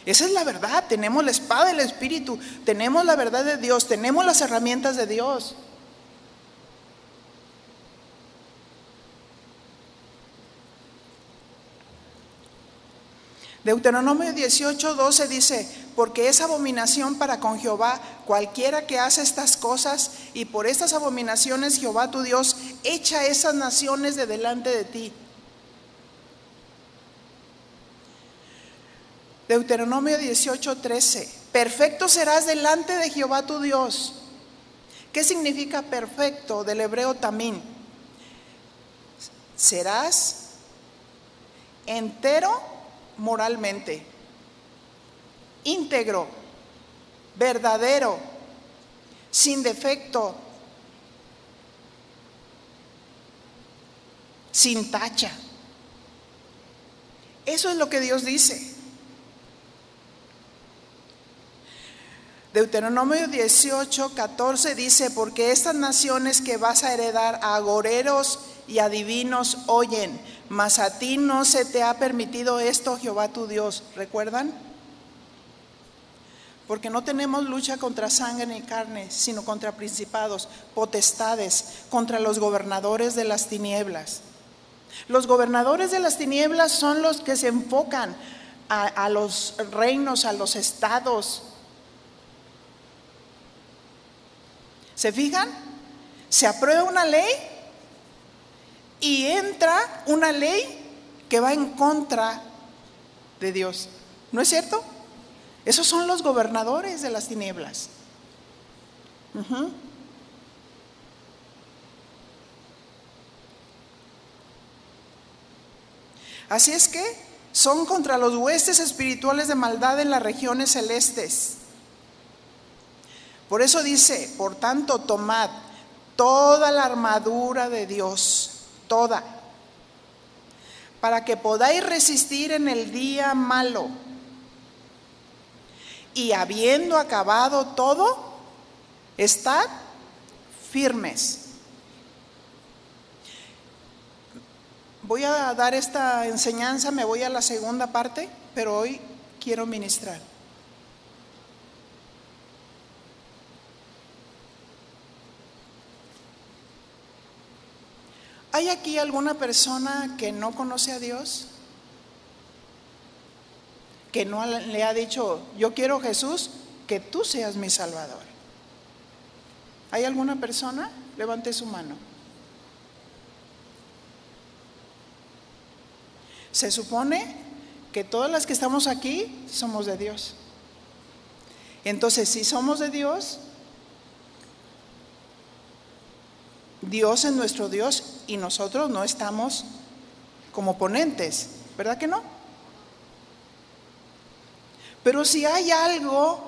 Esa es la verdad. Tenemos la espada del Espíritu, tenemos la verdad de Dios, tenemos las herramientas de Dios. Deuteronomio 18, 12 dice, porque es abominación para con Jehová cualquiera que hace estas cosas, y por estas abominaciones Jehová tu Dios echa esas naciones de delante de ti. Deuteronomio 18, 13. Perfecto serás delante de Jehová tu Dios. ¿Qué significa perfecto del hebreo tamín? Serás entero moralmente, íntegro, verdadero, sin defecto, sin tacha. Eso es lo que Dios dice. Deuteronomio 18, 14 dice, porque estas naciones que vas a heredar a agoreros y adivinos oyen, mas a ti no se te ha permitido esto, Jehová tu Dios. ¿Recuerdan? Porque no tenemos lucha contra sangre ni carne, sino contra principados, potestades, contra los gobernadores de las tinieblas. Los gobernadores de las tinieblas son los que se enfocan a, a los reinos, a los estados, ¿Se fijan? Se aprueba una ley y entra una ley que va en contra de Dios. ¿No es cierto? Esos son los gobernadores de las tinieblas. Así es que son contra los huestes espirituales de maldad en las regiones celestes. Por eso dice, por tanto, tomad toda la armadura de Dios, toda, para que podáis resistir en el día malo. Y habiendo acabado todo, estad firmes. Voy a dar esta enseñanza, me voy a la segunda parte, pero hoy quiero ministrar. ¿Hay aquí alguna persona que no conoce a Dios? Que no le ha dicho, yo quiero Jesús, que tú seas mi Salvador. ¿Hay alguna persona? Levante su mano. Se supone que todas las que estamos aquí somos de Dios. Entonces, si somos de Dios, Dios es nuestro Dios y nosotros no estamos como ponentes, ¿verdad que no? Pero si hay algo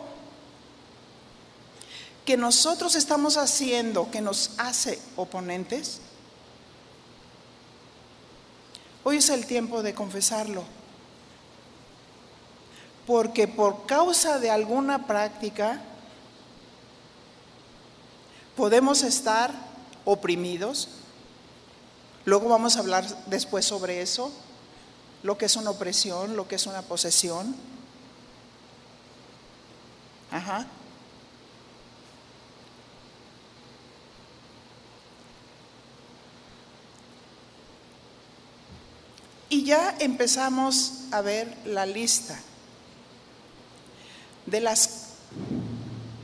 que nosotros estamos haciendo que nos hace oponentes, hoy es el tiempo de confesarlo. Porque por causa de alguna práctica podemos estar oprimidos. Luego vamos a hablar después sobre eso, lo que es una opresión, lo que es una posesión. Ajá. Y ya empezamos a ver la lista de las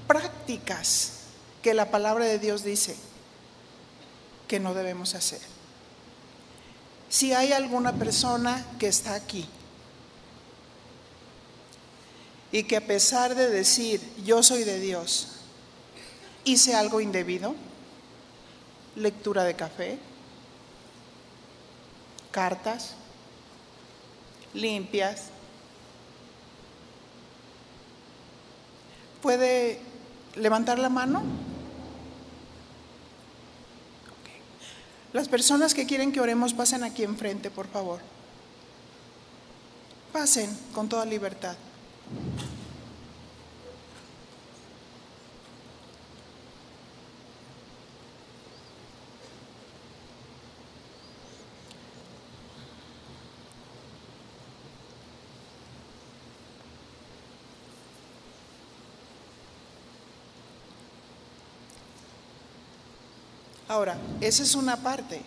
prácticas que la palabra de Dios dice que no debemos hacer. Si hay alguna persona que está aquí y que a pesar de decir yo soy de Dios, hice algo indebido, lectura de café, cartas, limpias, ¿puede levantar la mano? Las personas que quieren que oremos pasen aquí enfrente, por favor. Pasen con toda libertad. Ahora, esa es una parte,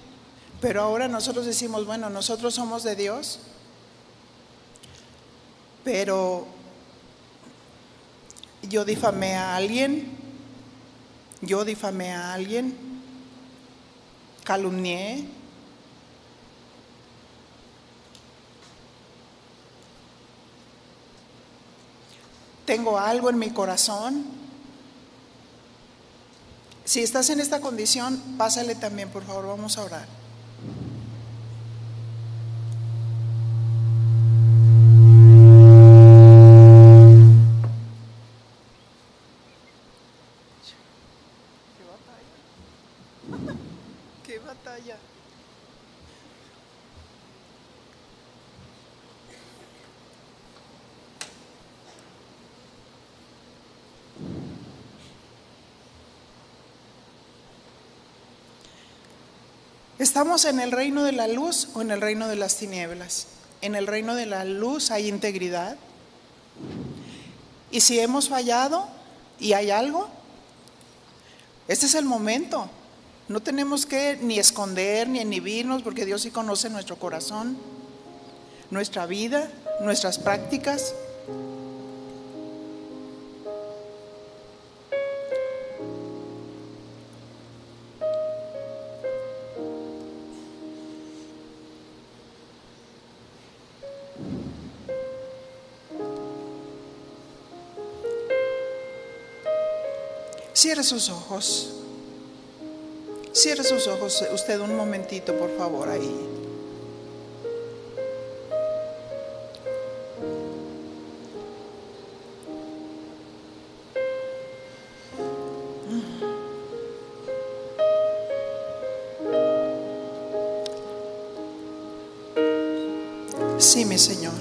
pero ahora nosotros decimos, bueno, nosotros somos de Dios, pero yo difamé a alguien, yo difamé a alguien, calumnié, tengo algo en mi corazón si estás en esta condición, pásale también, por favor, vamos a orar. Qué batalla. ¿Estamos en el reino de la luz o en el reino de las tinieblas? En el reino de la luz hay integridad. Y si hemos fallado y hay algo, este es el momento. No tenemos que ni esconder ni inhibirnos porque Dios sí conoce nuestro corazón, nuestra vida, nuestras prácticas. Cierre sus ojos. Cierre sus ojos usted un momentito, por favor, ahí. Sí, mi Señor.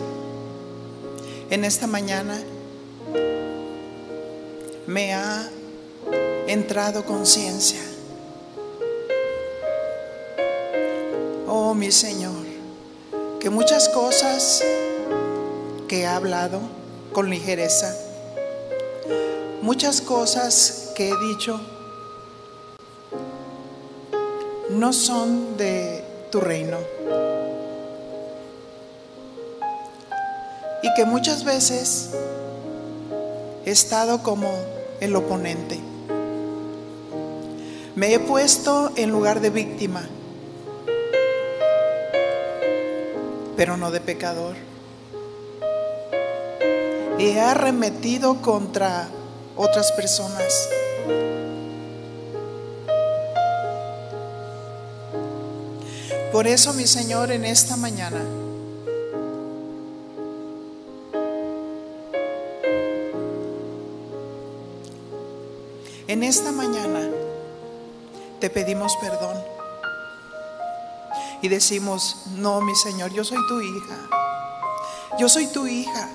En esta mañana me ha entrado conciencia. Oh, mi Señor, que muchas cosas que he hablado con ligereza, muchas cosas que he dicho, no son de tu reino. Y que muchas veces he estado como el oponente. Me he puesto en lugar de víctima, pero no de pecador. Y he arremetido contra otras personas. Por eso, mi Señor, en esta mañana, en esta mañana te pedimos perdón y decimos, no, mi Señor, yo soy tu hija, yo soy tu hija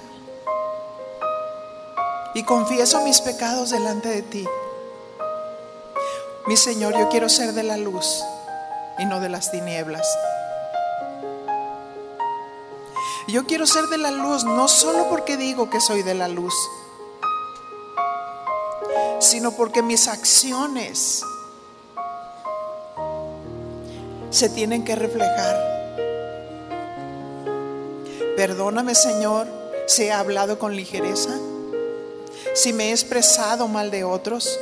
y confieso mis pecados delante de ti. Mi Señor, yo quiero ser de la luz y no de las tinieblas. Yo quiero ser de la luz no solo porque digo que soy de la luz, sino porque mis acciones se tienen que reflejar. Perdóname, Señor, si he hablado con ligereza, si me he expresado mal de otros,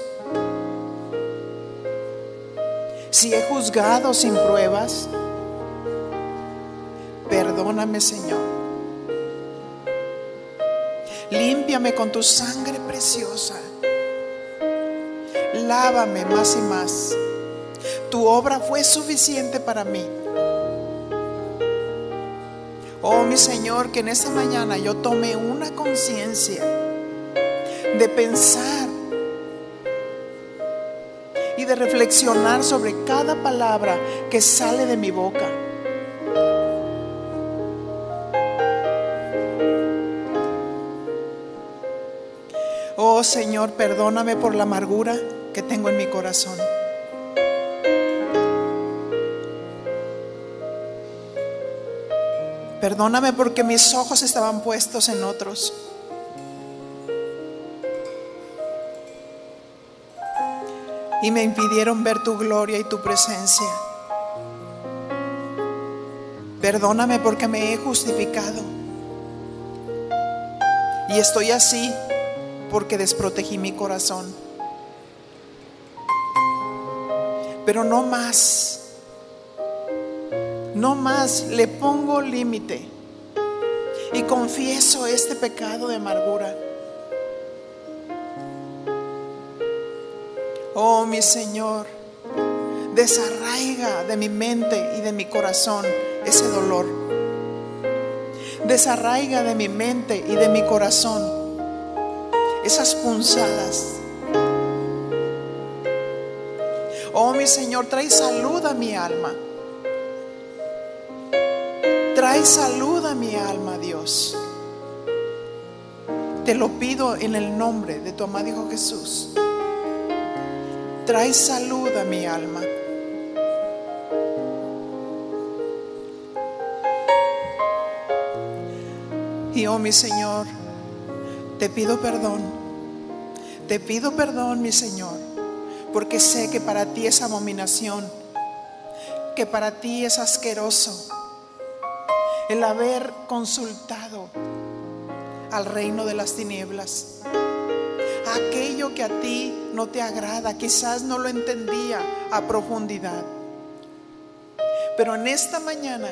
si he juzgado sin pruebas. Perdóname, Señor. Límpiame con tu sangre preciosa. Lávame más y más. Tu obra fue suficiente para mí. Oh mi Señor, que en esta mañana yo tome una conciencia de pensar y de reflexionar sobre cada palabra que sale de mi boca. Oh Señor, perdóname por la amargura que tengo en mi corazón. Perdóname porque mis ojos estaban puestos en otros. Y me impidieron ver tu gloria y tu presencia. Perdóname porque me he justificado. Y estoy así porque desprotegí mi corazón. Pero no más no más le pongo límite y confieso este pecado de amargura. Oh mi Señor, desarraiga de mi mente y de mi corazón ese dolor. Desarraiga de mi mente y de mi corazón esas punzadas. Oh mi Señor, trae salud a mi alma. Trae salud a mi alma, Dios. Te lo pido en el nombre de tu amado Hijo Jesús. Trae salud a mi alma. Y oh mi Señor, te pido perdón. Te pido perdón, mi Señor, porque sé que para ti es abominación, que para ti es asqueroso el haber consultado al reino de las tinieblas. Aquello que a ti no te agrada, quizás no lo entendía a profundidad. Pero en esta mañana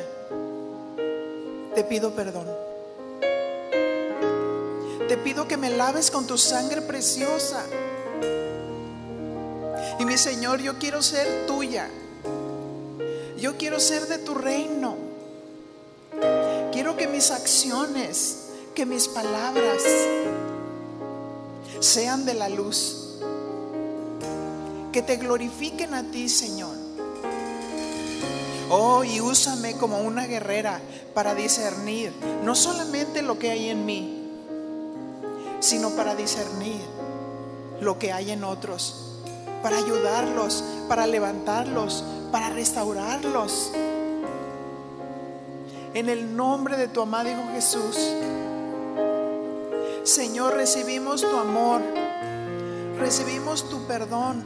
te pido perdón. Te pido que me laves con tu sangre preciosa. Y mi Señor, yo quiero ser tuya. Yo quiero ser de tu reino. Quiero que mis acciones, que mis palabras sean de la luz. Que te glorifiquen a ti, Señor. Oh, y úsame como una guerrera para discernir no solamente lo que hay en mí, sino para discernir lo que hay en otros, para ayudarlos, para levantarlos, para restaurarlos en el nombre de tu amado Hijo Jesús. Señor, recibimos tu amor, recibimos tu perdón,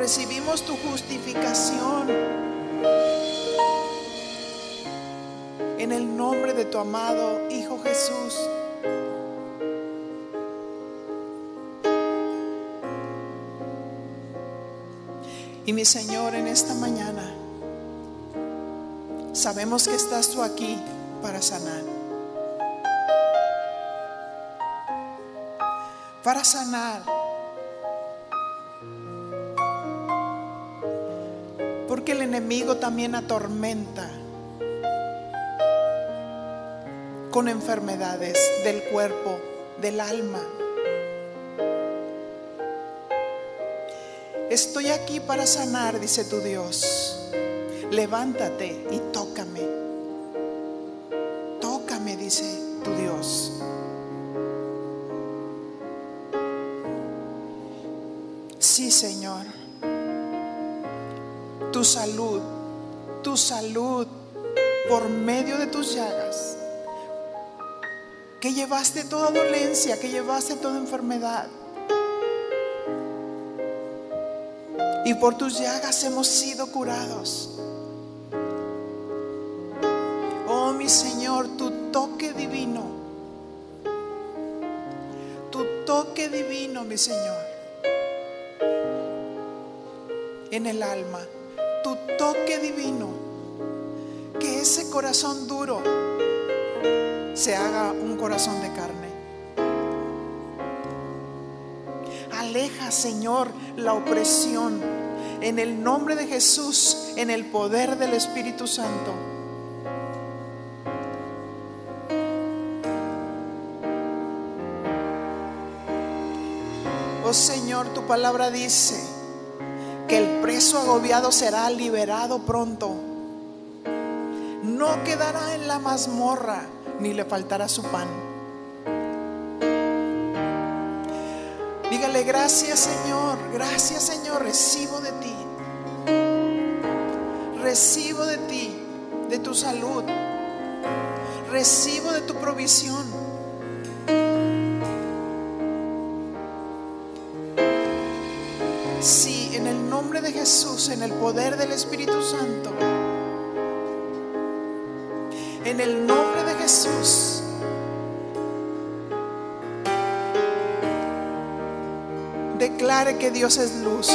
recibimos tu justificación. En el nombre de tu amado Hijo Jesús. Y mi Señor, en esta mañana Sabemos que estás tú aquí para sanar. Para sanar. Porque el enemigo también atormenta con enfermedades del cuerpo, del alma. Estoy aquí para sanar, dice tu Dios. Levántate y tócame. Tócame, dice tu Dios. Sí, Señor. Tu salud, tu salud por medio de tus llagas. Que llevaste toda dolencia, que llevaste toda enfermedad. Y por tus llagas hemos sido curados. Señor, tu toque divino. Tu toque divino, mi Señor. En el alma. Tu toque divino. Que ese corazón duro se haga un corazón de carne. Aleja, Señor, la opresión en el nombre de Jesús, en el poder del Espíritu Santo. Oh Señor, tu palabra dice que el preso agobiado será liberado pronto. No quedará en la mazmorra, ni le faltará su pan. Dígale, gracias Señor, gracias Señor, recibo de ti. Recibo de ti, de tu salud. Recibo de tu provisión. Jesús, en el poder del Espíritu Santo. En el nombre de Jesús. Declare que Dios es luz.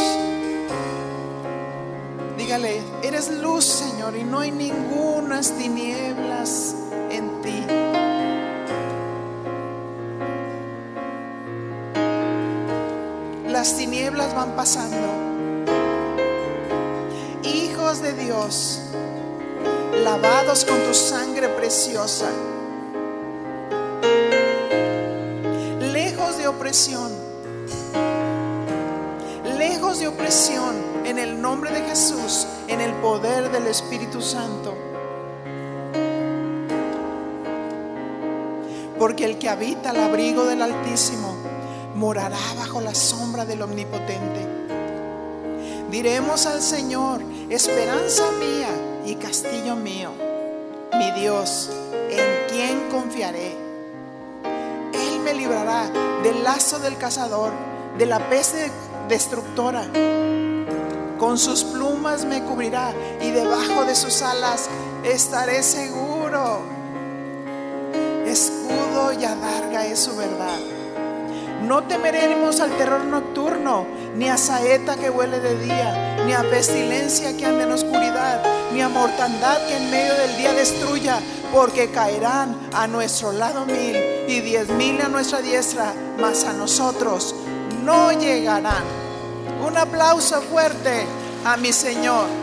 Dígale, eres luz, Señor, y no hay ningunas tinieblas en ti. Las tinieblas van pasando. De Dios, lavados con tu sangre preciosa, lejos de opresión de opresión en el nombre de Jesús, en el poder del Espíritu Santo. Porque el que habita al abrigo del Altísimo morará bajo la sombra del Omnipotente. Diremos al Señor, esperanza mía y castillo mío, mi Dios, en quien confiaré. Él me librará del lazo del cazador, de la peste destructora. Con sus plumas me cubrirá y debajo de sus alas estaré seguro. Escudo y adarga es su verdad. No temeremos al terror nocturno, ni a saeta que huele de día, ni a pestilencia que ande en oscuridad, ni a mortandad que en medio del día destruya, porque caerán a nuestro lado mil y diez mil a nuestra diestra, mas a nosotros no llegarán. Un aplauso fuerte a mi Señor.